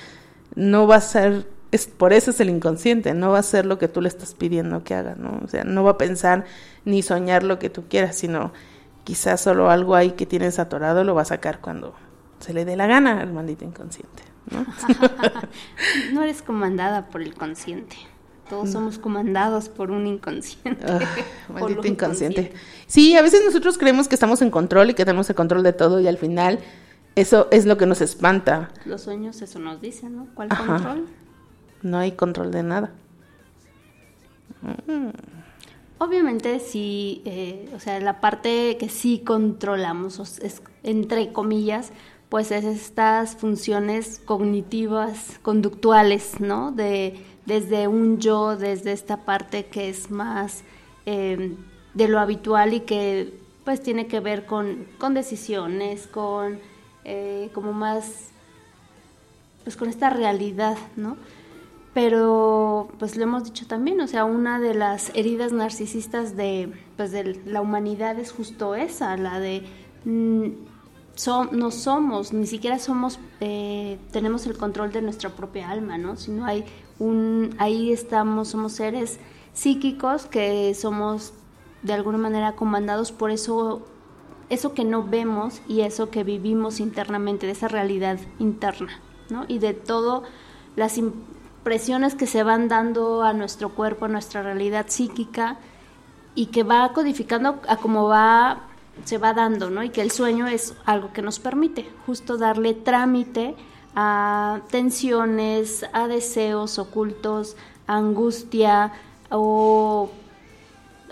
No va a ser, es, por eso es el inconsciente, no va a ser lo que tú le estás pidiendo que haga, ¿no? O sea, no va a pensar ni soñar lo que tú quieras, sino quizás solo algo ahí que tienes atorado lo va a sacar cuando se le dé la gana al maldito inconsciente, ¿no? [laughs] No eres comandada por el consciente. Todos somos comandados por un inconsciente. Ah, [laughs] maldito inconsciente. Sí, a veces nosotros creemos que estamos en control y que tenemos el control de todo y al final eso es lo que nos espanta. Los sueños eso nos dicen, ¿no? ¿Cuál Ajá. control? No hay control de nada. Obviamente sí, eh, o sea, la parte que sí controlamos, es, entre comillas, pues es estas funciones cognitivas, conductuales, ¿no? De, desde un yo, desde esta parte que es más eh, de lo habitual y que pues tiene que ver con, con decisiones, con eh, como más pues con esta realidad, ¿no? Pero pues lo hemos dicho también, o sea, una de las heridas narcisistas de pues de la humanidad es justo esa, la de mm, no somos, ni siquiera somos, eh, tenemos el control de nuestra propia alma, ¿no? Sino hay un, ahí estamos, somos seres psíquicos que somos de alguna manera comandados por eso eso que no vemos y eso que vivimos internamente, de esa realidad interna, ¿no? Y de todo las impresiones que se van dando a nuestro cuerpo, a nuestra realidad psíquica y que va codificando a cómo va se va dando, ¿no? Y que el sueño es algo que nos permite justo darle trámite a tensiones, a deseos ocultos, a angustia o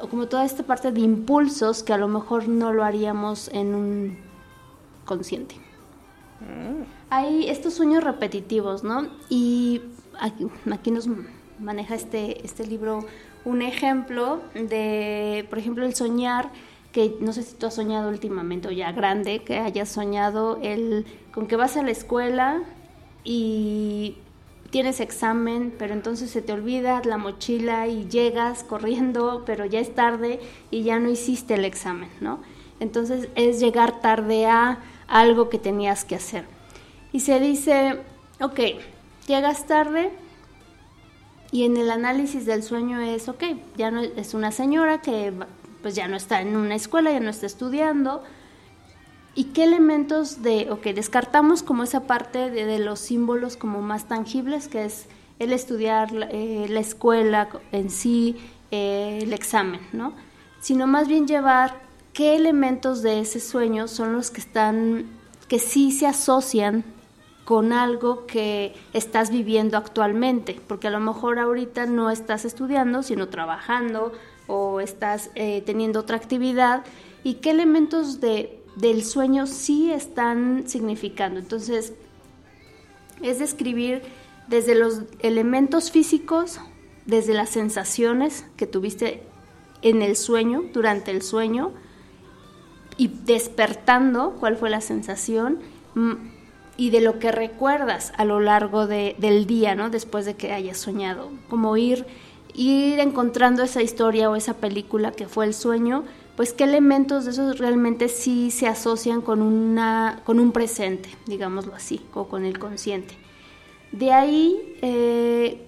o como toda esta parte de impulsos que a lo mejor no lo haríamos en un consciente. Hay estos sueños repetitivos, ¿no? Y aquí, aquí nos maneja este, este libro un ejemplo de, por ejemplo, el soñar, que no sé si tú has soñado últimamente o ya grande, que hayas soñado el, con que vas a la escuela y tienes examen, pero entonces se te olvida la mochila y llegas corriendo, pero ya es tarde y ya no hiciste el examen, ¿no? Entonces es llegar tarde a algo que tenías que hacer. Y se dice, ok, llegas tarde y en el análisis del sueño es, ok, ya no es una señora que pues ya no está en una escuela, ya no está estudiando, ¿Y qué elementos de, ok, descartamos como esa parte de, de los símbolos como más tangibles, que es el estudiar, eh, la escuela en sí, eh, el examen, ¿no? Sino más bien llevar qué elementos de ese sueño son los que están, que sí se asocian con algo que estás viviendo actualmente, porque a lo mejor ahorita no estás estudiando, sino trabajando o estás eh, teniendo otra actividad, y qué elementos de del sueño sí están significando. Entonces, es describir desde los elementos físicos, desde las sensaciones que tuviste en el sueño, durante el sueño, y despertando cuál fue la sensación y de lo que recuerdas a lo largo de, del día, ¿no? Después de que hayas soñado, como ir, ir encontrando esa historia o esa película que fue el sueño, pues qué elementos de esos realmente sí se asocian con, una, con un presente, digámoslo así, o con el consciente. De ahí, eh,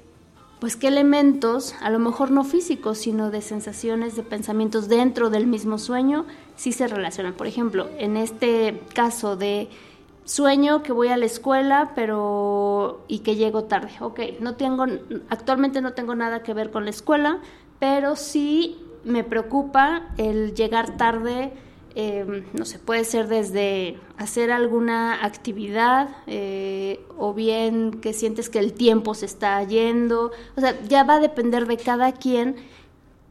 pues qué elementos, a lo mejor no físicos, sino de sensaciones, de pensamientos dentro del mismo sueño, sí se relacionan. Por ejemplo, en este caso de sueño que voy a la escuela, pero y que llego tarde. Ok, no tengo, actualmente no tengo nada que ver con la escuela, pero sí me preocupa el llegar tarde. eh, no sé, puede ser desde hacer alguna actividad eh, o bien que sientes que el tiempo se está yendo. O sea, ya va a depender de cada quien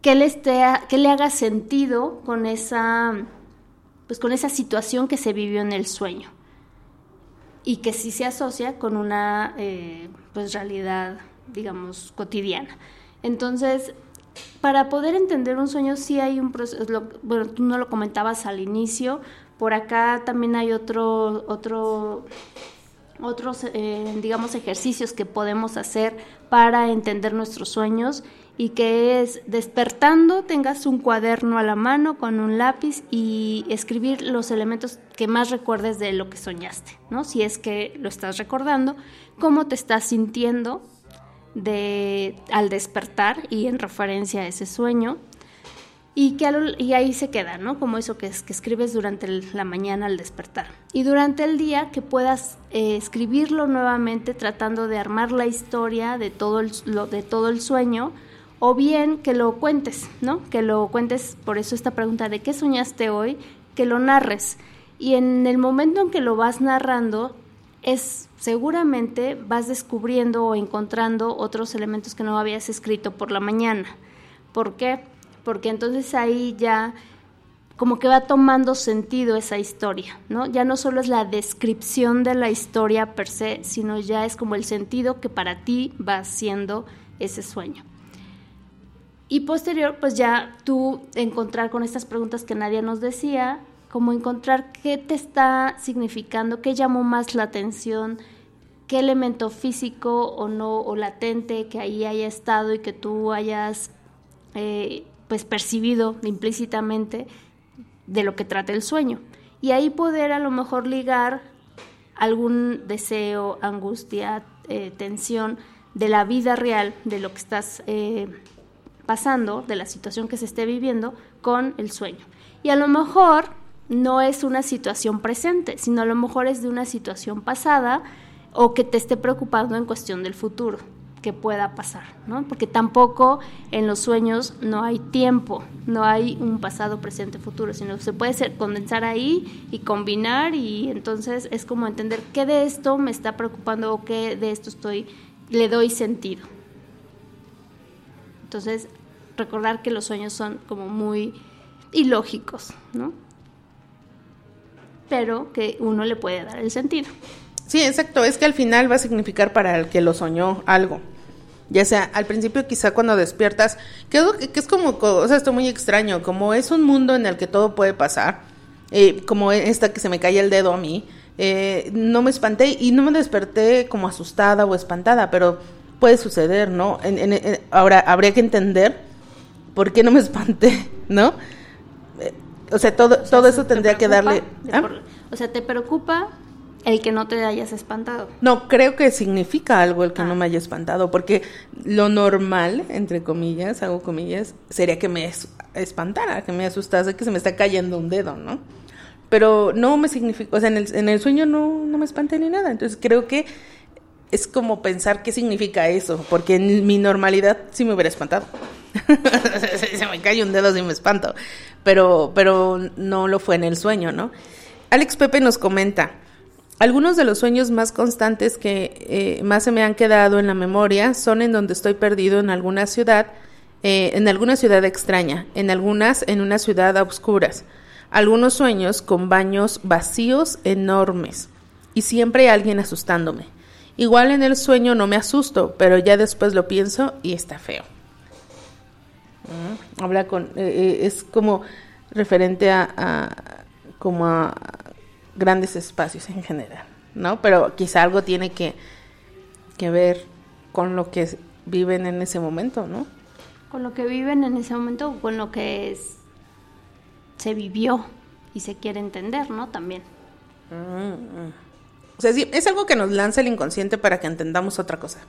que le, esté, que le haga sentido con esa, pues con esa situación que se vivió en el sueño y que sí se asocia con una eh, pues realidad, digamos, cotidiana. Entonces, para poder entender un sueño sí hay un proceso, bueno, tú no lo comentabas al inicio, por acá también hay otro, otro, otros, eh, digamos, ejercicios que podemos hacer para entender nuestros sueños y que es despertando, tengas un cuaderno a la mano con un lápiz y escribir los elementos que más recuerdes de lo que soñaste, ¿no? Si es que lo estás recordando, cómo te estás sintiendo de, al despertar y en referencia a ese sueño. Y, que lo- y ahí se queda, ¿no? Como eso que, es, que escribes durante el- la mañana al despertar. Y durante el día que puedas eh, escribirlo nuevamente tratando de armar la historia de todo, el, lo- de todo el sueño o bien que lo cuentes, ¿no? Que lo cuentes, por eso esta pregunta de qué soñaste hoy, que lo narres. Y en el momento en que lo vas narrando, es seguramente vas descubriendo o encontrando otros elementos que no habías escrito por la mañana. ¿Por qué? Porque entonces ahí ya como que va tomando sentido esa historia, ¿no? Ya no solo es la descripción de la historia per se, sino ya es como el sentido que para ti va siendo ese sueño. Y posterior, pues ya tú encontrar con estas preguntas que Nadia nos decía, como encontrar qué te está significando, qué llamó más la atención, qué elemento físico o no, o latente que ahí haya estado y que tú hayas eh, pues percibido implícitamente de lo que trata el sueño. Y ahí poder a lo mejor ligar algún deseo, angustia, eh, tensión de la vida real, de lo que estás eh, pasando, de la situación que se esté viviendo con el sueño. Y a lo mejor no es una situación presente, sino a lo mejor es de una situación pasada o que te esté preocupando en cuestión del futuro que pueda pasar, ¿no? Porque tampoco en los sueños no hay tiempo, no hay un pasado, presente, futuro, sino se puede ser, condensar ahí y combinar y entonces es como entender qué de esto me está preocupando o qué de esto estoy le doy sentido. Entonces, recordar que los sueños son como muy ilógicos, ¿no? Pero que uno le puede dar el sentido. Sí, exacto. Es que al final va a significar para el que lo soñó algo. Ya sea al principio, quizá cuando despiertas, que es, como, co- o sea, esto muy extraño, como es un mundo en el que todo puede pasar, eh, como esta que se me cae el dedo a mí, eh, no me espanté y no me desperté como asustada o espantada, pero puede suceder, ¿no? Ahora, habría que entender por qué no me espanté, [laughs] ¿no? Eh, o sea, todo, O sea, todo eso ¿te tendría que darle... ¿Ah? por- o sea, ¿te preocupa el que no te hayas espantado? No, creo que significa algo el que Ah. no me haya espantado, porque lo normal, entre comillas, hago comillas, sería que me es- espantara, que me asustase, que se me está cayendo un dedo, ¿no? Pero no me significa, o sea, en el, en el sueño no, no me espanté ni nada, entonces creo que es como pensar qué significa eso, porque en mi normalidad sí me hubiera espantado. [laughs] se me cae un dedo sí me espanto, pero, pero no lo fue en el sueño, ¿no? Alex Pepe nos comenta, algunos de los sueños más constantes que eh, más se me han quedado en la memoria son en donde estoy perdido en alguna ciudad, eh, en alguna ciudad extraña, en algunas en una ciudad a oscuras. Algunos sueños con baños vacíos enormes y siempre alguien asustándome. Igual en el sueño no me asusto, pero ya después lo pienso y está feo. Mm, Habla con, eh, eh, es como referente a, a- como a grandes espacios en general, ¿no? Pero quizá algo tiene que, que ver con lo que viven en ese momento, ¿no? Con lo que viven en ese momento con lo que es se vivió y se quiere entender, ¿no? También. O sea, sí, es algo que nos lanza el inconsciente para que entendamos otra cosa.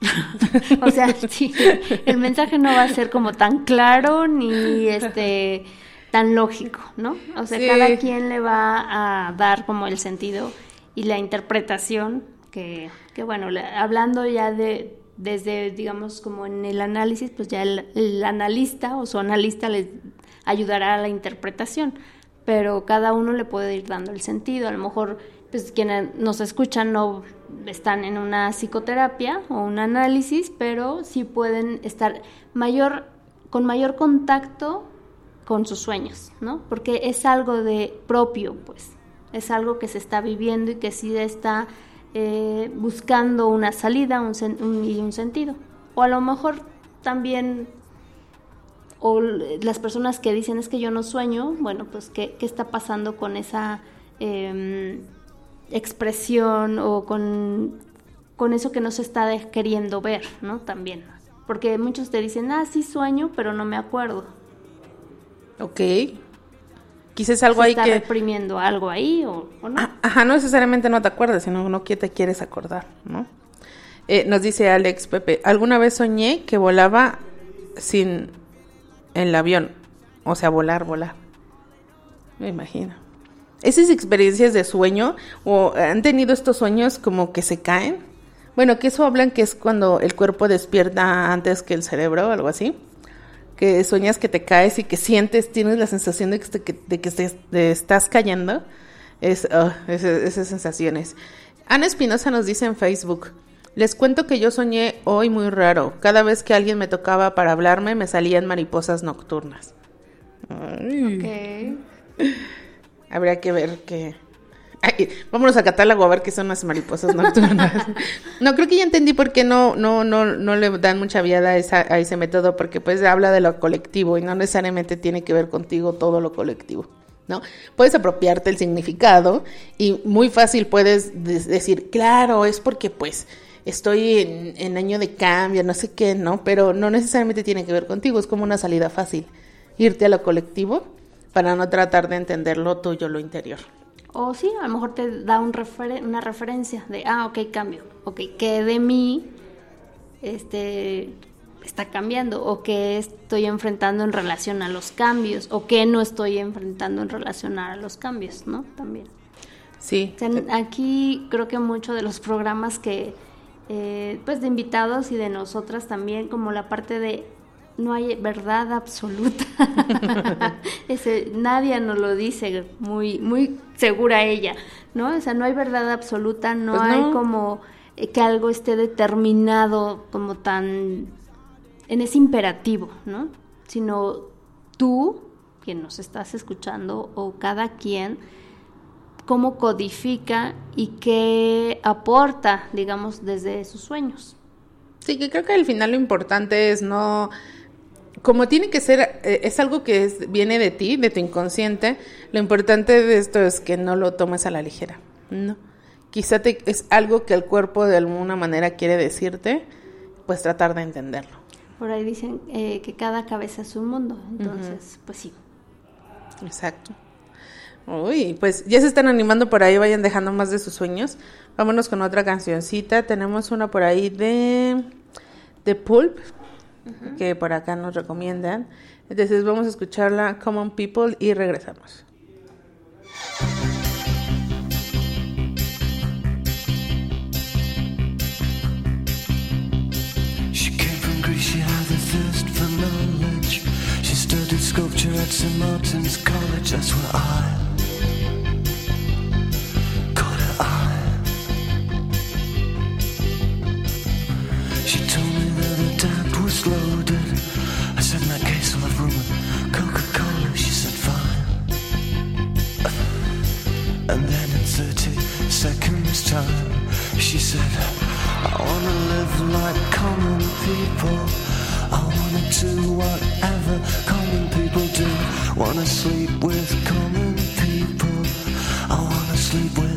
[laughs] O sea, sí, el mensaje no va a ser como tan claro ni este tan lógico, ¿no? O sea, Sí. cada quien le va a dar como el sentido y la interpretación que, que bueno, la- hablando ya de desde, digamos, como en el análisis, pues ya el, el analista o su analista les ayudará a la interpretación, pero cada uno le puede ir dando el sentido. A lo mejor, pues quienes nos escuchan no están en una psicoterapia o un análisis, pero sí pueden estar mayor, con mayor contacto con sus sueños, ¿no? Porque es algo de propio, pues, es algo que se está viviendo y que sí está eh, buscando una salida un y un sentido. O a lo mejor también, o las personas que dicen es que yo no sueño, bueno, pues, ¿qué, qué está pasando con esa em, expresión o con, con eso que no se está queriendo ver, ¿no? También. Porque muchos te dicen, ah, sí sueño, pero no me acuerdo. Ok. Quizás algo ¿Se ahí está que... reprimiendo algo ahí o, o no? Ah, Ajá, no necesariamente no te acuerdas, sino no que te quieres acordar, ¿no? Eh, nos dice Alex Pepe, alguna vez soñé que volaba sin el avión, o sea, volar, volar. Me imagino. Esas experiencias de sueño, o han tenido estos sueños como que se caen. Bueno, que eso hablan que es cuando el cuerpo despierta antes que el cerebro, algo así. Que sueñas que te caes y que sientes, tienes la sensación de que, te- que- de que te, te estás cayendo. Es, ah, ese- esas sensaciones. Ana Espinosa nos dice en Facebook, les cuento que yo soñé hoy muy raro. Cada vez que alguien me tocaba para hablarme, me salían mariposas nocturnas. Ay. [laughs] [laughs] Habría que ver que... Ay, vámonos a catálogo a ver qué son las mariposas nocturnas. [laughs] no, creo que ya entendí por qué no, no, no, no le dan mucha viada a, esa- a ese método, porque pues habla de lo colectivo y no necesariamente tiene que ver contigo todo lo colectivo. ¿No? Puedes apropiarte el significado y muy fácil puedes de- decir, claro, es porque pues estoy en, en año de cambio, no sé qué, ¿no? Pero no necesariamente tiene que ver contigo, es como una salida fácil, irte a lo colectivo para no tratar de entender lo tuyo, lo interior. O sí, a lo mejor te da un una referencia de, ah, ok, cambio. Ok, que de mí este, está cambiando o que estoy enfrentando en relación a los cambios o que no estoy enfrentando en relación a los cambios, ¿no? También. Sí. O sea, aquí creo que muchos de los programas que, eh, pues de invitados y de nosotras también, como la parte de no hay verdad absoluta. [laughs] Ese, Nadia nos lo dice muy, muy segura ella, ¿no? O sea, no hay verdad absoluta, no Pues hay no. como eh, que algo esté determinado como tan en ese imperativo, ¿no? Sino tú, quien nos estás escuchando, o cada quien, cómo codifica y qué aporta, digamos, desde sus sueños. Sí, que creo que al final lo importante es no, como tiene que ser, eh, es algo que es- viene de ti, de tu inconsciente, lo importante de esto es que no lo tomes a la ligera, ¿no? Quizá te- es algo que el cuerpo de alguna manera quiere decirte, pues tratar de entenderlo. Por ahí dicen eh, que cada cabeza es un mundo, entonces, pues sí. Exacto. Uy, pues ya se están animando por ahí, vayan dejando más de sus sueños. Vámonos con otra cancioncita. Tenemos una por ahí de, de Pulp, que por acá nos recomiendan. Entonces vamos a escucharla Common People y regresamos. She came from Greece, she had a thirst for knowledge. She studied sculpture at St. Martin's College, that's where I caught her eye. She told me that her dad was loaded. I said, in that case, I'll have rum and Coca-Cola. She said, fine. And then in 30 seconds time, she said, I wanna live like common people. I wanna do whatever common people do. Wanna sleep with common people. I wanna sleep with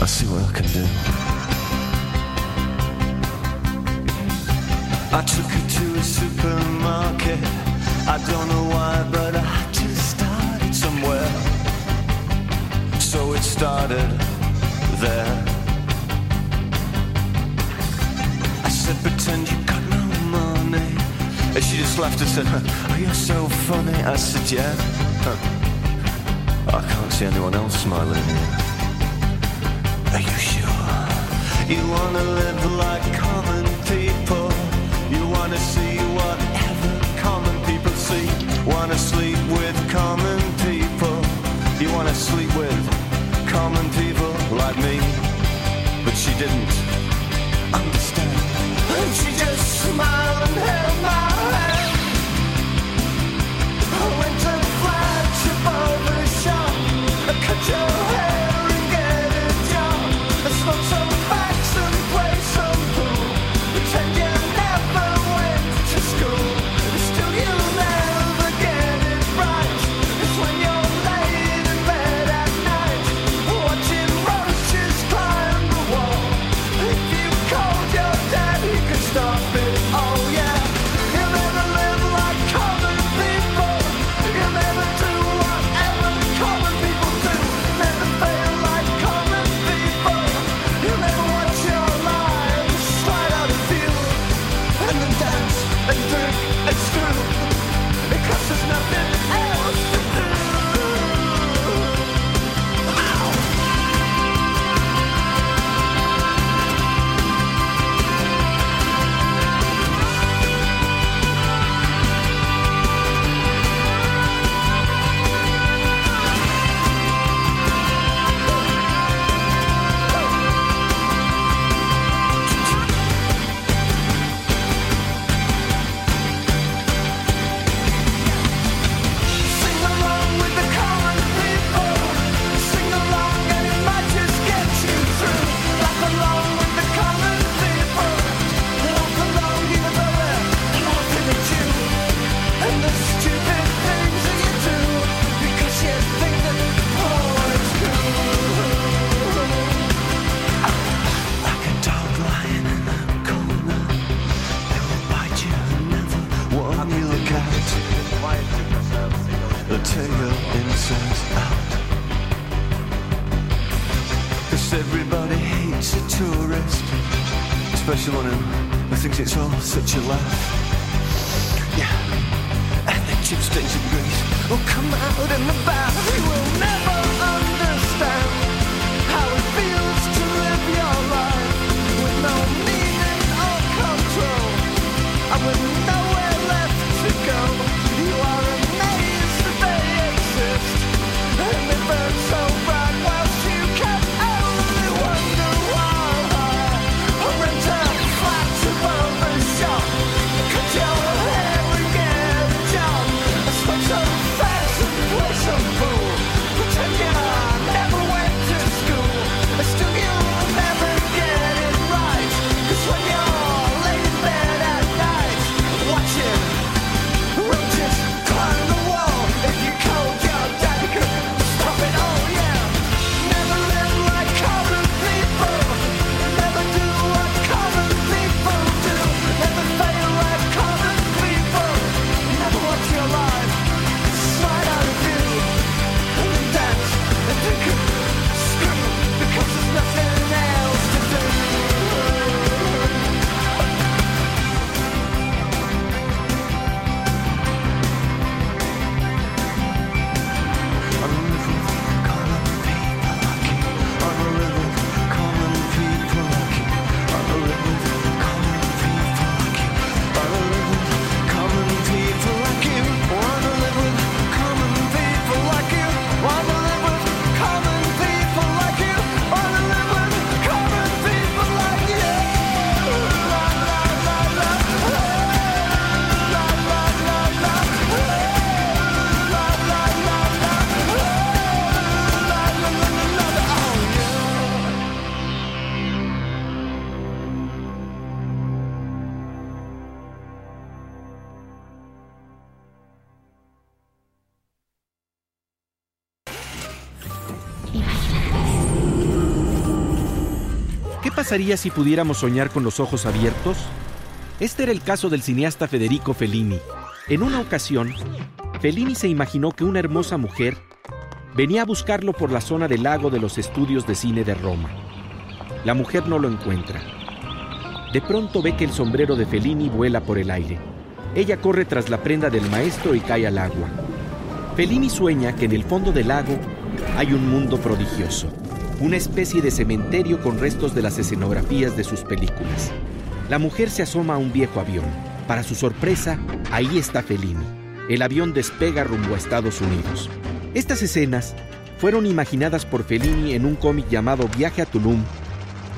I'll see what I can do. I took her to a supermarket. I don't know why, but I just started somewhere. So it started there. I said, pretend you got no money. And she just laughed and said, oh, you're so funny. I said, yeah. I can't see anyone else smiling here. Are you sure? You wanna live like common people. You wanna see whatever common people see. Wanna sleep with common people. You wanna sleep with common people like me. But she didn't. pasaría si pudiéramos soñar con los ojos abiertos? Este era el caso del cineasta Federico Fellini. En una ocasión, Fellini se imaginó que una hermosa mujer venía a buscarlo por la zona del lago de los estudios de cine de Roma. La mujer no lo encuentra. De pronto ve que el sombrero de Fellini vuela por el aire. Ella corre tras la prenda del maestro y cae al agua. Fellini sueña que en el fondo del lago hay un mundo prodigioso una especie de cementerio con restos de las escenografías de sus películas. La mujer se asoma a un viejo avión. Para su sorpresa, ahí está Fellini. El avión despega rumbo a Estados Unidos. Estas escenas fueron imaginadas por Fellini en un cómic llamado Viaje a Tulum,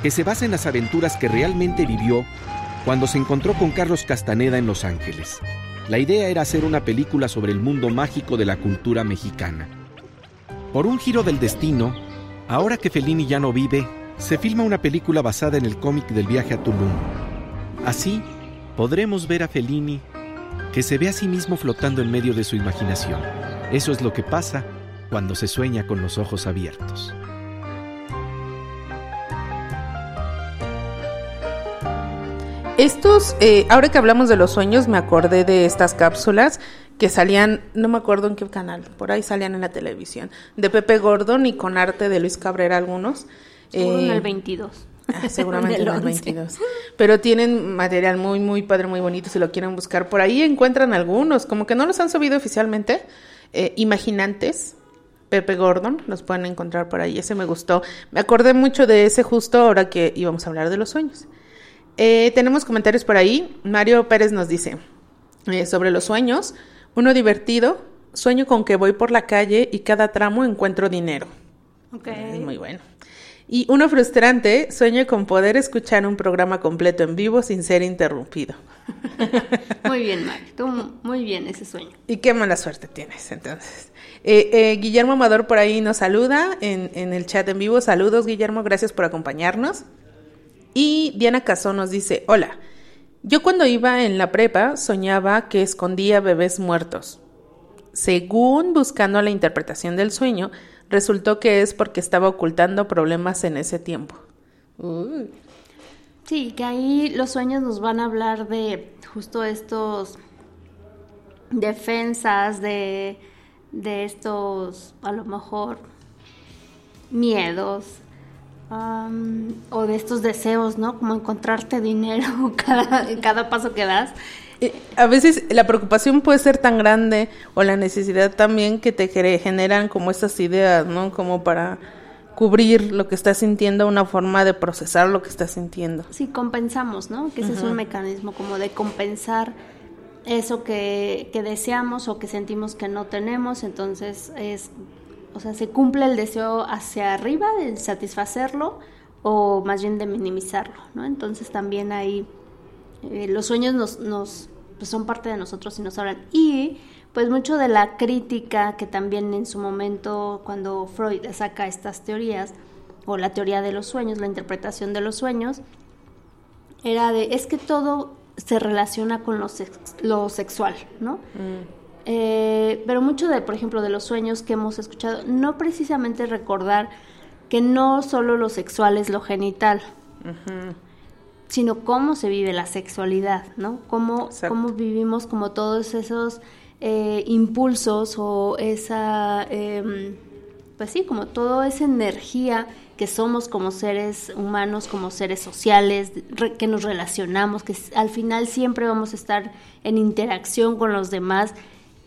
que se basa en las aventuras que realmente vivió cuando se encontró con Carlos Castaneda en Los Ángeles. La idea era hacer una película sobre el mundo mágico de la cultura mexicana. Por un giro del destino, ahora que Fellini ya no vive, se filma una película basada en el cómic del viaje a Tulum. Así, podremos ver a Fellini que se ve a sí mismo flotando en medio de su imaginación. Eso es lo que pasa cuando se sueña con los ojos abiertos. Estos, eh, ahora que hablamos de los sueños, me acordé de estas cápsulas que salían, no me acuerdo en qué canal, por ahí salían en la televisión, de Pepe Gordon y con arte de Luis Cabrera algunos. Seguro en Eh, el 22. Ah, seguramente [laughs] en el 11. 22. Pero tienen material muy, muy padre, muy bonito. Si lo quieren buscar por ahí, encuentran algunos. Como que no los han subido oficialmente. Eh, Imaginantes, Pepe Gordon, los pueden encontrar por ahí. Ese me gustó. Me acordé mucho de ese justo ahora que íbamos a hablar de los sueños. Eh, tenemos comentarios por ahí. Mario Pérez nos dice eh, sobre los sueños. Uno divertido. Sueño con que voy por la calle y cada tramo encuentro dinero. Ok. Es muy bueno. Y uno frustrante, sueño con poder escuchar un programa completo en vivo sin ser interrumpido. [laughs] Muy bien, Mario. Tú, muy bien ese sueño. Y qué mala suerte tienes, entonces. Eh, eh, Guillermo Amador por ahí nos saluda en, en el chat en vivo. Saludos, Guillermo, gracias por acompañarnos. Y Diana Casó nos dice, hola, yo cuando iba en la prepa soñaba que escondía bebés muertos. Según buscando la interpretación del sueño, resultó que es porque estaba ocultando problemas en ese tiempo. Sí, que ahí los sueños nos van a hablar de justo estos defensas, de, de estos, a lo mejor, miedos, am, o de estos deseos, ¿no? Como encontrarte dinero [laughs] cada, en cada paso que das. A veces la preocupación puede ser tan grande o la necesidad también que te generan como estas ideas, ¿no? Como para cubrir lo que estás sintiendo, una forma de procesar lo que estás sintiendo. Sí, compensamos, ¿no? Que ese es un mecanismo como de compensar eso que, que deseamos o que sentimos que no tenemos, entonces es, o sea, se cumple el deseo hacia arriba de satisfacerlo o más bien de minimizarlo, ¿no? Entonces también ahí eh, los sueños nos, nos pues son parte de nosotros y nos hablan. Y pues mucho de la crítica que también en su momento cuando Freud saca estas teorías o la teoría de los sueños, la interpretación de los sueños, era de, es que todo se relaciona con lo, lo sexual, ¿no? Eh, pero mucho de, por ejemplo, de los sueños que hemos escuchado, no precisamente recordar que no solo lo sexual es lo genital, sino cómo se vive la sexualidad, ¿no? Cómo, cómo vivimos como todos esos eh, impulsos o esa, em, pues sí, como toda esa energía que somos como seres humanos, como seres sociales, re- que nos relacionamos, que al final siempre vamos a estar en interacción con los demás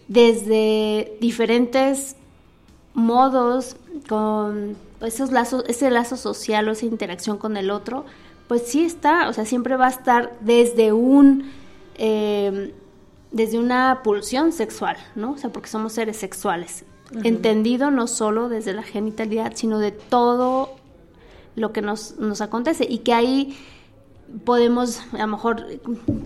desde diferentes modos, con esos lazos, ese lazo social o esa interacción con el otro, pues sí está, o sea, siempre va a estar desde un, eh, desde una pulsión sexual, ¿no? O sea, porque somos seres sexuales. Entendido no solo desde la genitalidad, sino de todo lo que nos, nos acontece y que ahí podemos a lo mejor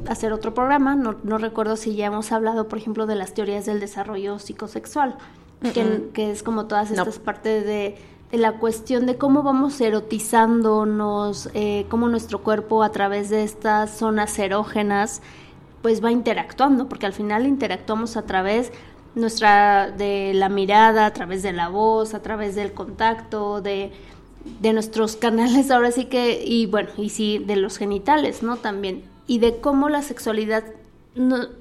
hacer otro programa, no, no recuerdo si ya hemos hablado, por ejemplo, de las teorías del desarrollo psicosexual, que, que es como todas No. estas partes de, de la cuestión de cómo vamos erotizándonos, eh, cómo nuestro cuerpo a través de estas zonas erógenas pues va interactuando, porque al final interactuamos a través nuestra de la mirada, a través de la voz, a través del contacto, de, de nuestros [laughs] canales ahora sí que, y bueno, y sí, de los genitales, ¿no? También. y de cómo la sexualidad,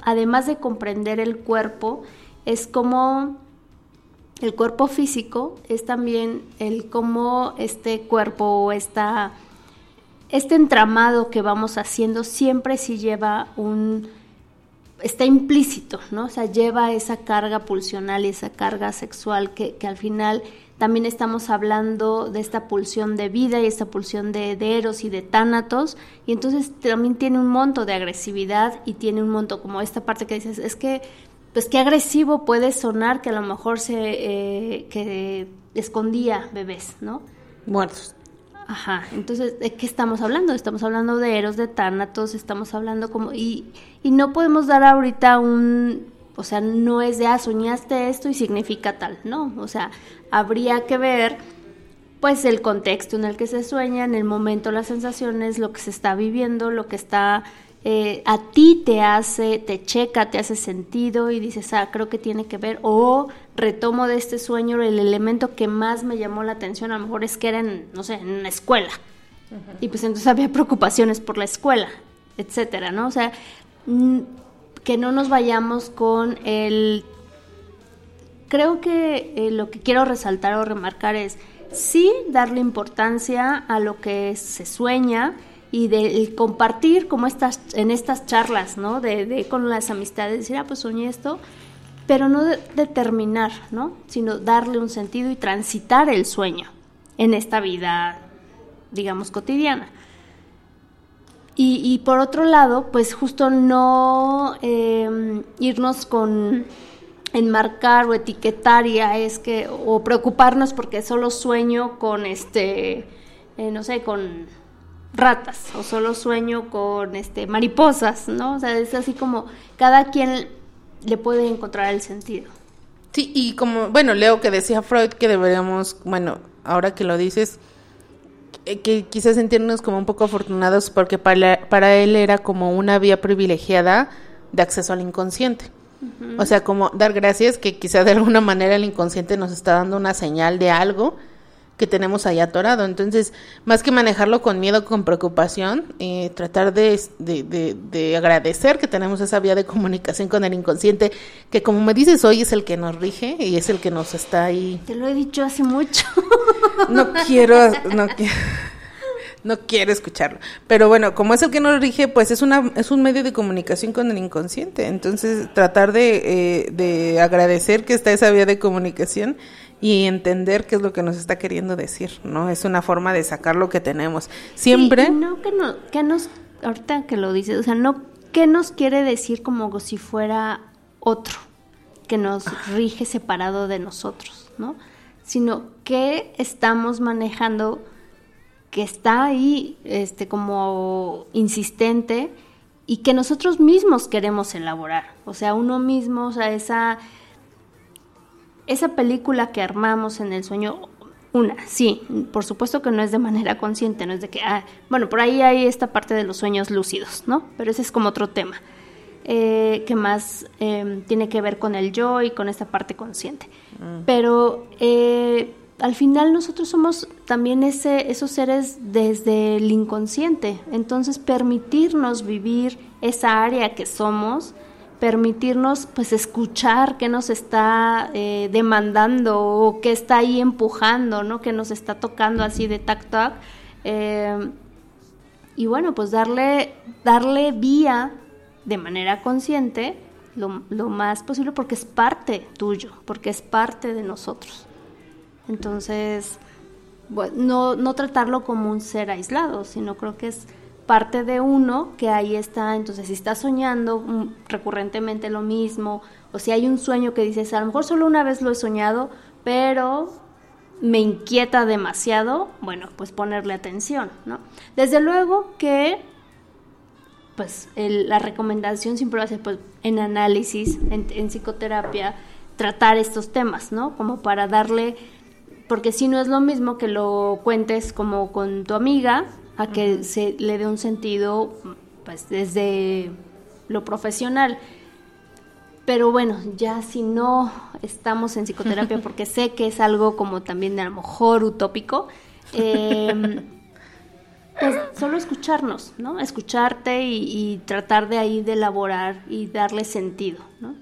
además de comprender el cuerpo, es como el cuerpo físico, es también el cómo este cuerpo o esta, este entramado que vamos haciendo siempre sí lleva un está implícito, ¿no? O sea, lleva esa carga pulsional y esa carga sexual que, que al final también estamos hablando de esta pulsión de vida y esta pulsión de, de eros y de tánatos, y entonces también tiene un monto de agresividad y tiene un monto como esta parte que dices, es que, pues qué agresivo puede sonar que a lo mejor se, eh, que escondía bebés, ¿no? Muertos. Ajá, entonces, ¿de qué estamos hablando? Estamos hablando de Eros, de Tánatos, estamos hablando como... Y, y no podemos dar ahorita un... O sea, no es de, ah, soñaste esto y significa tal, no. O sea, habría que ver, pues, el contexto en el que se sueña, en el momento, las sensaciones, lo que se está viviendo, lo que está... eh, a ti te hace, te checa, te hace sentido y dices, ah, creo que tiene que ver, o retomo de este sueño el elemento que más me llamó la atención, a lo mejor es que era en, no sé, en una escuela. Y pues entonces había preocupaciones por la escuela, etcétera, ¿no? O sea, que no nos vayamos con el... Creo que eh, lo que quiero resaltar o remarcar es sí darle importancia a lo que se sueña y de compartir como estas en estas charlas, ¿no? De, de con las amistades decir, ah, pues soñé esto, pero no de- determinar, ¿no? Sino darle un sentido y transitar el sueño en esta vida, digamos, cotidiana. Y, y por otro lado, pues justo no eh, irnos con enmarcar o etiquetar ya es que o preocuparnos porque solo sueño con este eh, no sé con ratas o solo sueño con este mariposas no o sea es así como cada quien le puede encontrar el sentido. Sí, y como, bueno, leo que decía Freud que deberíamos, bueno, ahora que lo dices, que quizás sentirnos como un poco afortunados porque para, para él era como una vía privilegiada de acceso al inconsciente. O sea, como dar gracias que quizás de alguna manera el inconsciente nos está dando una señal de algo que tenemos ahí atorado. Entonces, más que manejarlo con miedo, con preocupación, eh, tratar de, de, de- de agradecer que tenemos esa vía de comunicación con el inconsciente, que como me dices hoy es el que nos rige y es el que nos está ahí. te lo he dicho hace mucho [laughs] No quiero, no quiero. No quiero escucharlo. Pero bueno, como es el que nos rige, pues es una es un medio de comunicación con el inconsciente. Entonces, tratar de, eh, de agradecer que está esa vía de comunicación y entender qué es lo que nos está queriendo decir, ¿no? Es una forma de sacar lo que tenemos. Siempre. Sí, no que no que nos ahorita que lo dices o sea no qué nos quiere decir como si fuera otro que nos rige separado de nosotros no sino que estamos manejando que está ahí este como insistente y que nosotros mismos queremos elaborar o sea uno mismo o sea esa esa película que armamos en el sueño, una, sí, por supuesto que no es de manera consciente, no es de que, ah, bueno, por ahí hay esta parte de los sueños lúcidos, ¿no? Pero ese es como otro tema, eh, que más eh, tiene que ver con el yo y con esta parte consciente. Pero eh, al final nosotros somos también ese, esos seres desde el inconsciente, entonces permitirnos vivir esa área que somos, permitirnos pues escuchar qué nos está eh, demandando o qué está ahí empujando, ¿no? Que nos está tocando así de tac tac. eh, y bueno, pues darle, darle vía de manera consciente lo, más posible porque es parte tuyo, porque es parte de nosotros. Entonces, no, no tratarlo como un ser aislado, sino creo que es parte de uno que ahí está. Entonces, si estás soñando mm, recurrentemente lo mismo, o si hay un sueño que dices, a lo mejor solo una vez lo he soñado, pero me inquieta demasiado, bueno, pues ponerle atención, ¿no? Desde luego que, pues, la recomendación siempre va a ser, pues, en análisis, en psicoterapia, tratar estos temas, ¿no? Como para darle, porque si no es lo mismo que lo cuentes como con tu amiga, a que se le dé un sentido, pues, desde lo profesional. Pero bueno, ya si no estamos en psicoterapia, [laughs] porque sé que es algo como también a lo mejor utópico, eh, [laughs] pues solo escucharnos, ¿no? Escucharte y, y tratar de ahí de elaborar y darle sentido, ¿no?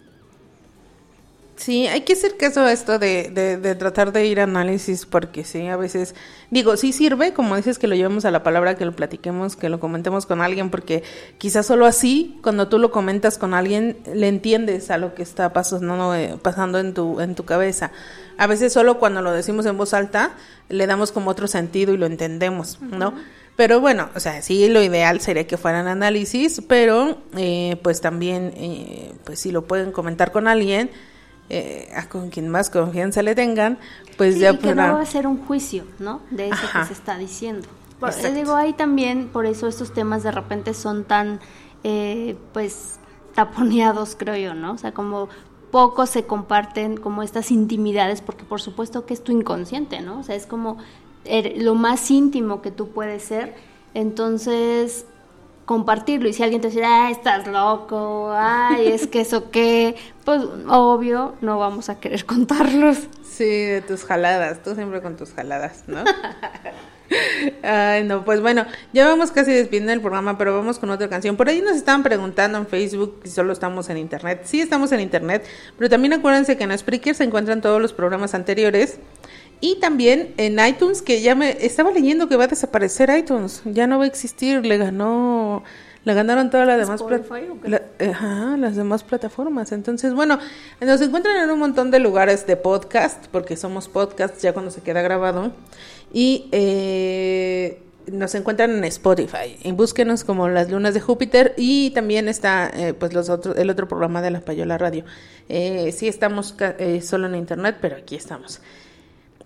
Sí, hay que hacer caso a esto de, de, de tratar de ir a análisis porque sí, a veces, digo, sí sirve, como dices, que lo llevemos a la palabra, que lo platiquemos, que lo comentemos con alguien, porque quizás solo así, cuando tú lo comentas con alguien, le entiendes a lo que está pasando, eh, pasando en, tu, en tu cabeza. A veces solo cuando lo decimos en voz alta, le damos como otro sentido y lo entendemos, ¿no? Pero bueno, o sea, sí, lo ideal sería que fueran análisis, pero eh, pues también, eh, pues si lo pueden comentar con alguien, eh, a con quien más confianza le tengan, pues Sí, ya y que no va a ser un juicio, ¿no? De eso Ajá. que se está diciendo. Por- Exacto. digo, ahí también, por eso estos temas de repente son tan, eh, pues, taponeados, creo yo, ¿no? O sea, como poco se comparten como estas intimidades, porque por supuesto que es tu inconsciente, ¿no? O sea, es como er- lo más íntimo que tú puedes ser. Entonces, compartirlo y si alguien te dice, ay, estás loco, ay, es que eso qué, pues obvio, no vamos a querer contarlos. Sí, de tus jaladas, tú siempre con tus jaladas, ¿no? [laughs] Ay, no, pues bueno, ya vamos casi despidiendo el programa, pero vamos con otra canción. Por ahí nos estaban preguntando en Facebook si solo estamos en internet. Sí, estamos en internet, pero también acuérdense que en Spreaker se encuentran todos los programas anteriores. Y también en iTunes, que ya me estaba leyendo que va a desaparecer iTunes, ya no va a existir, le ganó, le ganaron todas las demás la- ajá, las demás plataformas. Entonces, bueno, nos encuentran en un montón de lugares de podcast, porque somos podcast ya cuando se queda grabado. Y eh, nos encuentran en Spotify. Y búsquenos como Las Lunas de Júpiter. Y también está eh, pues los otros, el otro programa de La Payola Radio. Eh, sí estamos eh, solo en internet, pero aquí estamos.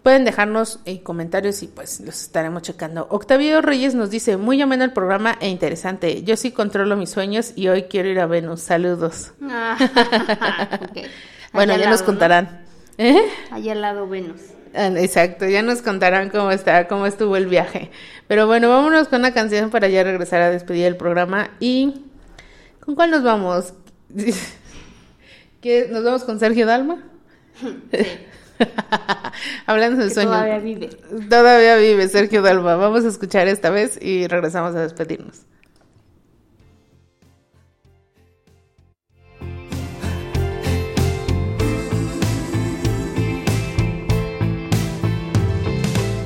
Pueden dejarnos eh, comentarios y pues los estaremos checando. Octavio Reyes nos dice, muy ameno el programa e interesante. Yo sí controlo mis sueños y hoy quiero ir a Venus. Saludos. Ah, [laughs] ok. [laughs] Bueno, ya nos contarán. ¿Eh? Allá al lado Venus. Ah, Exacto, ya nos contarán cómo está, cómo estuvo el viaje. Pero bueno, vámonos con una canción para ya regresar a despedir el programa. ¿Y con cuál nos vamos? [laughs] ¿Qué, ¿Nos vamos con Sergio Dalma? [laughs] Hablando de Que sueños. todavía vive. Todavía vive Sergio Dalma. Vamos a escuchar esta vez y regresamos a despedirnos.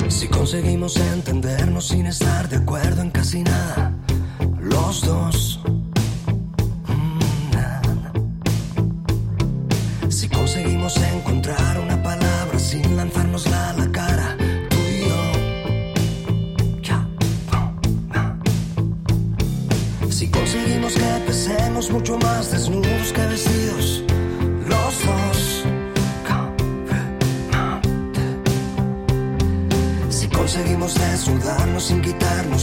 Si conseguimos entendernos sin estar de acuerdo en casi nada, los dos.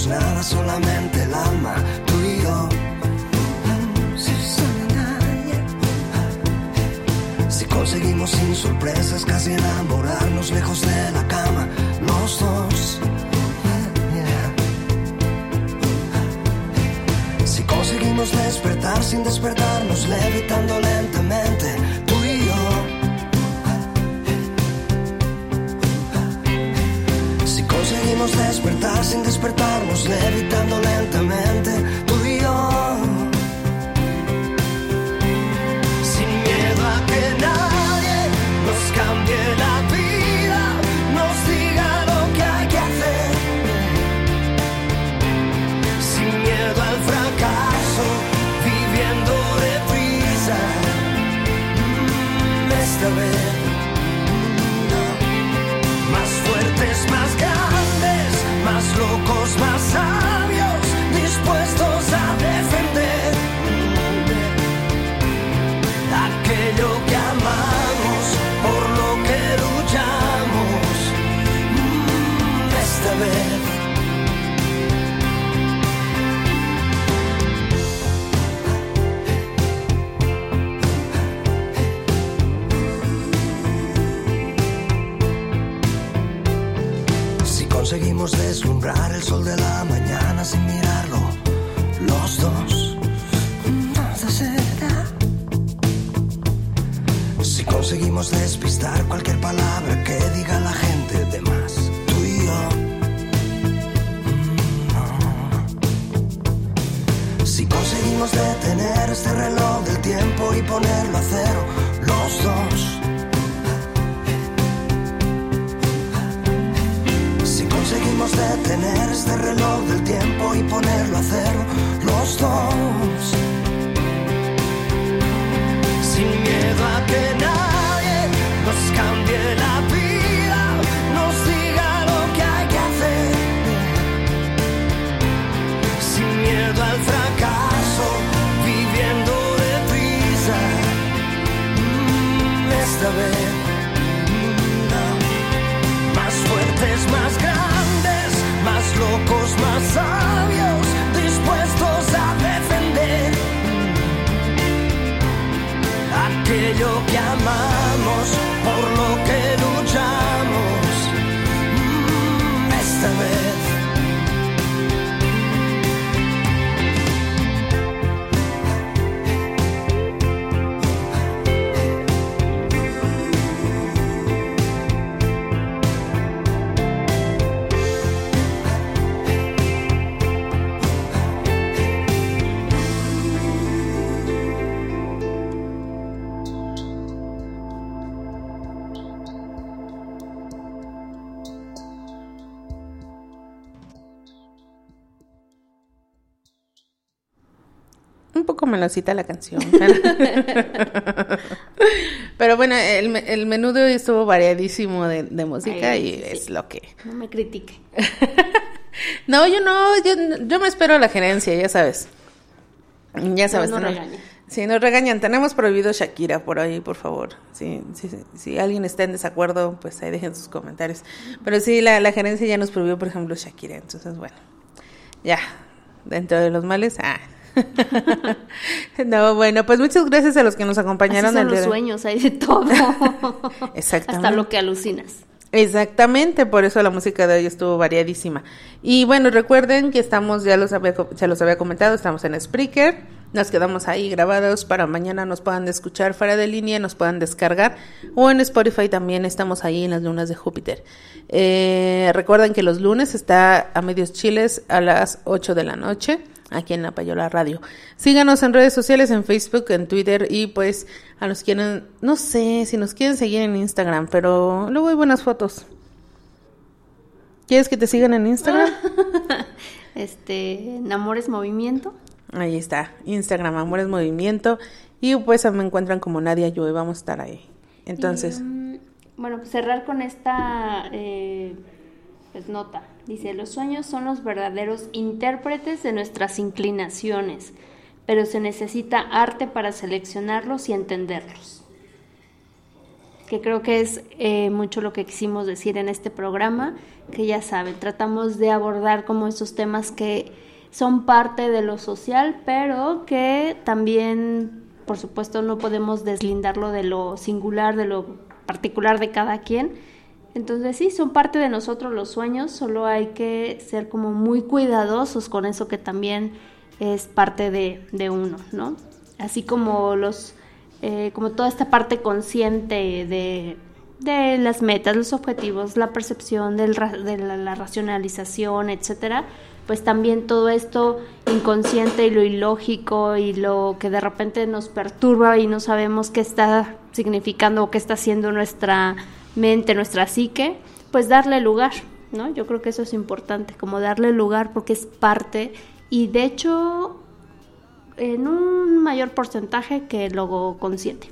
Nada, solamente el alma, tú y yo. Si conseguimos sin sorpresas casi enamorarnos lejos de la cama, los dos. Si conseguimos despertar sin despertarnos, levitando lentamente, conseguimos despertar sin despertarnos, levitando lentamente, tú y yo. Melosita la canción. [laughs] Pero, bueno, el, el menú de hoy estuvo variadísimo de, de música Ay, y sí. es lo que... No me critique. [laughs] No, yo no, yo, yo me espero a la gerencia, ya sabes. Ya sabes. no regañen. Si nos regañan, tenemos prohibido Shakira por ahí, por favor. Si, si, si alguien está en desacuerdo, pues ahí dejen sus comentarios. Pero sí, la, la gerencia ya nos prohibió, por ejemplo, Shakira. Entonces, bueno, ya, dentro de los males, ah. [laughs] no, bueno, pues muchas gracias a los que nos Así acompañaron. son el día los de- sueños, hay de todo. Exactamente. [laughs] Hasta lo que alucinas. Exactamente, por eso la música de hoy estuvo variadísima. Y bueno, recuerden que estamos, ya los había, se los había comentado, estamos en Spreaker, nos quedamos ahí grabados para mañana nos puedan escuchar fuera de línea, nos puedan descargar, o en Spotify también estamos ahí en las lunas de Júpiter. Eh, recuerden que los lunes está a medios chiles a las 8 de la noche aquí en La Payola Radio. Síganos en redes sociales, en Facebook, en Twitter y pues a los que quieren, no sé si nos quieren seguir en Instagram, pero luego hay buenas fotos. ¿Quieres que te sigan en Instagram? [laughs] Este, Namores Movimiento. Ahí está, Instagram, Amores Movimiento. Y pues me encuentran como Nadia Yue, vamos a estar ahí. Entonces, Y, mm, bueno, pues cerrar con esta eh, pues, nota. Dice, los sueños son los verdaderos intérpretes de nuestras inclinaciones, pero se necesita arte para seleccionarlos y entenderlos. Que creo que es eh, mucho lo que quisimos decir en este programa, que ya saben, tratamos de abordar como esos temas que son parte de lo social, pero que también, por supuesto, no podemos deslindarlo de lo singular, de lo particular de cada quien. Entonces sí, son parte de nosotros los sueños, solo hay que ser como muy cuidadosos con eso que también es parte de, de uno, ¿no? Así como los, eh, como toda esta parte consciente de, de las metas, los objetivos, la percepción del de la, la racionalización, etcétera, pues también todo esto inconsciente y lo ilógico y lo que de repente nos perturba y no sabemos qué está significando o qué está haciendo nuestra mente, nuestra psique, pues darle lugar, ¿no? Yo creo que eso es importante, como darle lugar porque es parte y de hecho en un mayor porcentaje que lo consciente.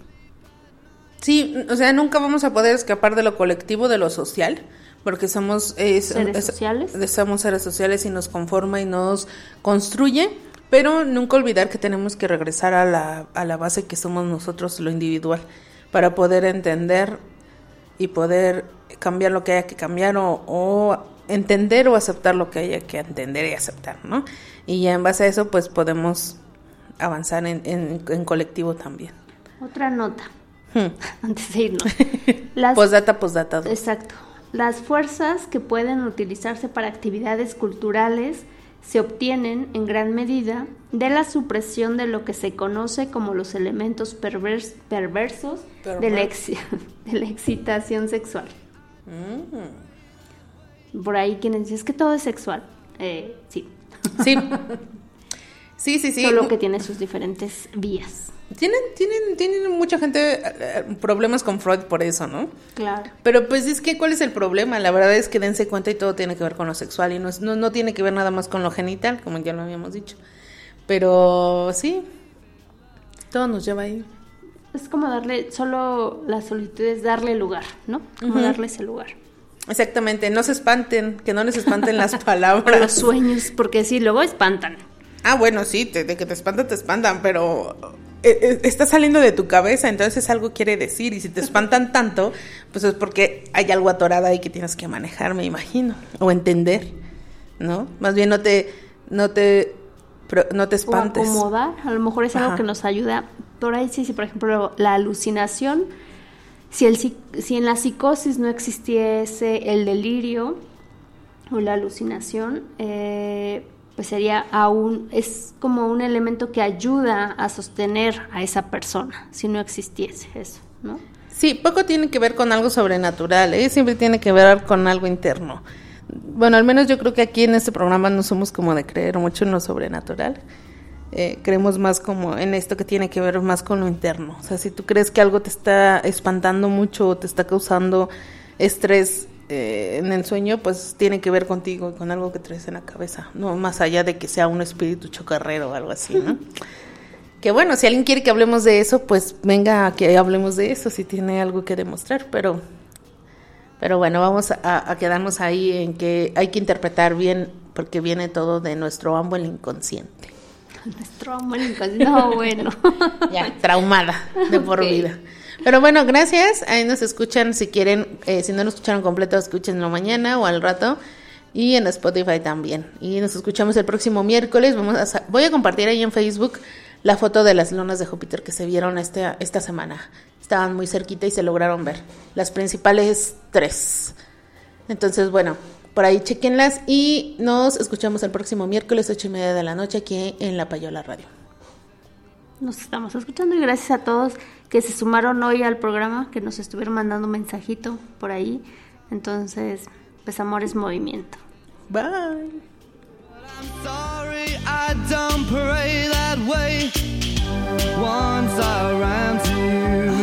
sí, o sea, nunca vamos a poder escapar de lo colectivo, de lo social, porque somos eh, Seres es- sociales. somos seres sociales y nos conforma y nos construye, pero nunca olvidar que tenemos que regresar a la, a la base que somos nosotros, lo individual, para poder entender y poder cambiar lo que haya que cambiar o, o entender o aceptar lo que haya que entender y aceptar, ¿no? Y ya en base a eso, pues podemos avanzar en, en, en colectivo también. Otra nota, Hmm. [laughs] antes de irnos. [laughs] Las, Postdata, postdata. dos. Exacto. Las fuerzas que pueden utilizarse para actividades culturales se obtienen en gran medida de la supresión de lo que se conoce como los elementos pervers- perversos de la, exi- [laughs] de la excitación sexual. Por ahí quienes dicen es que todo es sexual. Eh, sí. Sí. [laughs] Sí, sí, sí. Solo que tiene sus diferentes vías. Tienen, tienen, tienen mucha gente eh, problemas con Freud por eso, ¿no? Claro. Pero pues es que, ¿cuál es el problema? La verdad es que dense cuenta y todo tiene que ver con lo sexual y no, es- no, no tiene que ver nada más con lo genital, como ya lo habíamos dicho. Pero sí, todo nos lleva ahí. Es como darle, solo la solicitud es darle lugar, ¿no? Como darle ese lugar. Exactamente, no se espanten, que no les espanten las [laughs] O los palabras. sueños, porque sí, luego espantan. Ah, bueno, sí, te- de que te espantan, te espantan, pero eh, eh, está saliendo de tu cabeza, entonces algo quiere decir. Y si te espantan tanto, pues es porque hay algo atorado ahí que tienes que manejar, me imagino, o entender, ¿no? Más bien no te, no te, pro- no te O espantes. acomodar, a lo mejor es algo Ajá. que nos ayuda. Por ahí sí, sí, por ejemplo, la alucinación, si, el, si en la psicosis no existiese el delirio o la alucinación, eh, pues sería aún, es como un elemento que ayuda a sostener a esa persona, si no existiese eso, ¿no? Sí, poco tiene que ver con algo sobrenatural, ¿eh? siempre tiene que ver con algo interno. Bueno, al menos yo creo que aquí en este programa no somos como de creer mucho en lo sobrenatural. Eh, creemos más como en esto que tiene que ver más con lo interno. O sea, si tú crees que algo te está espantando mucho o te está causando estrés eh, en el sueño, pues tiene que ver contigo y con algo que traes en la cabeza, no más allá de que sea un espíritu chocarrero o algo así, ¿no? Que bueno, si alguien quiere que hablemos de eso, pues venga a que hablemos de eso, si tiene algo que demostrar, pero, pero bueno, vamos a, a quedarnos ahí en que hay que interpretar bien, porque viene todo de nuestro amo el inconsciente. Nuestro amor inconsciente. No, [laughs] bueno. Ya, traumada de por vida. Pero bueno, gracias. Ahí nos escuchan si quieren, eh, si no nos escucharon completo, escúchenlo mañana o al rato. Y en Spotify también. Y nos escuchamos el próximo miércoles. Vamos a, voy a compartir ahí en Facebook la foto de las lunas de Júpiter que se vieron este, esta semana. Estaban muy cerquita y se lograron ver. Las principales tres. Entonces, bueno, por ahí chequenlas y nos escuchamos el próximo miércoles, ocho y media de la noche, aquí en La Payola Radio. Nos estamos escuchando y gracias a todos que se sumaron hoy al programa, que nos estuvieron mandando un mensajito por ahí. Entonces, pues amor es movimiento. Bye. Once I ran to you,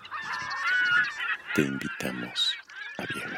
te invitamos a viajar.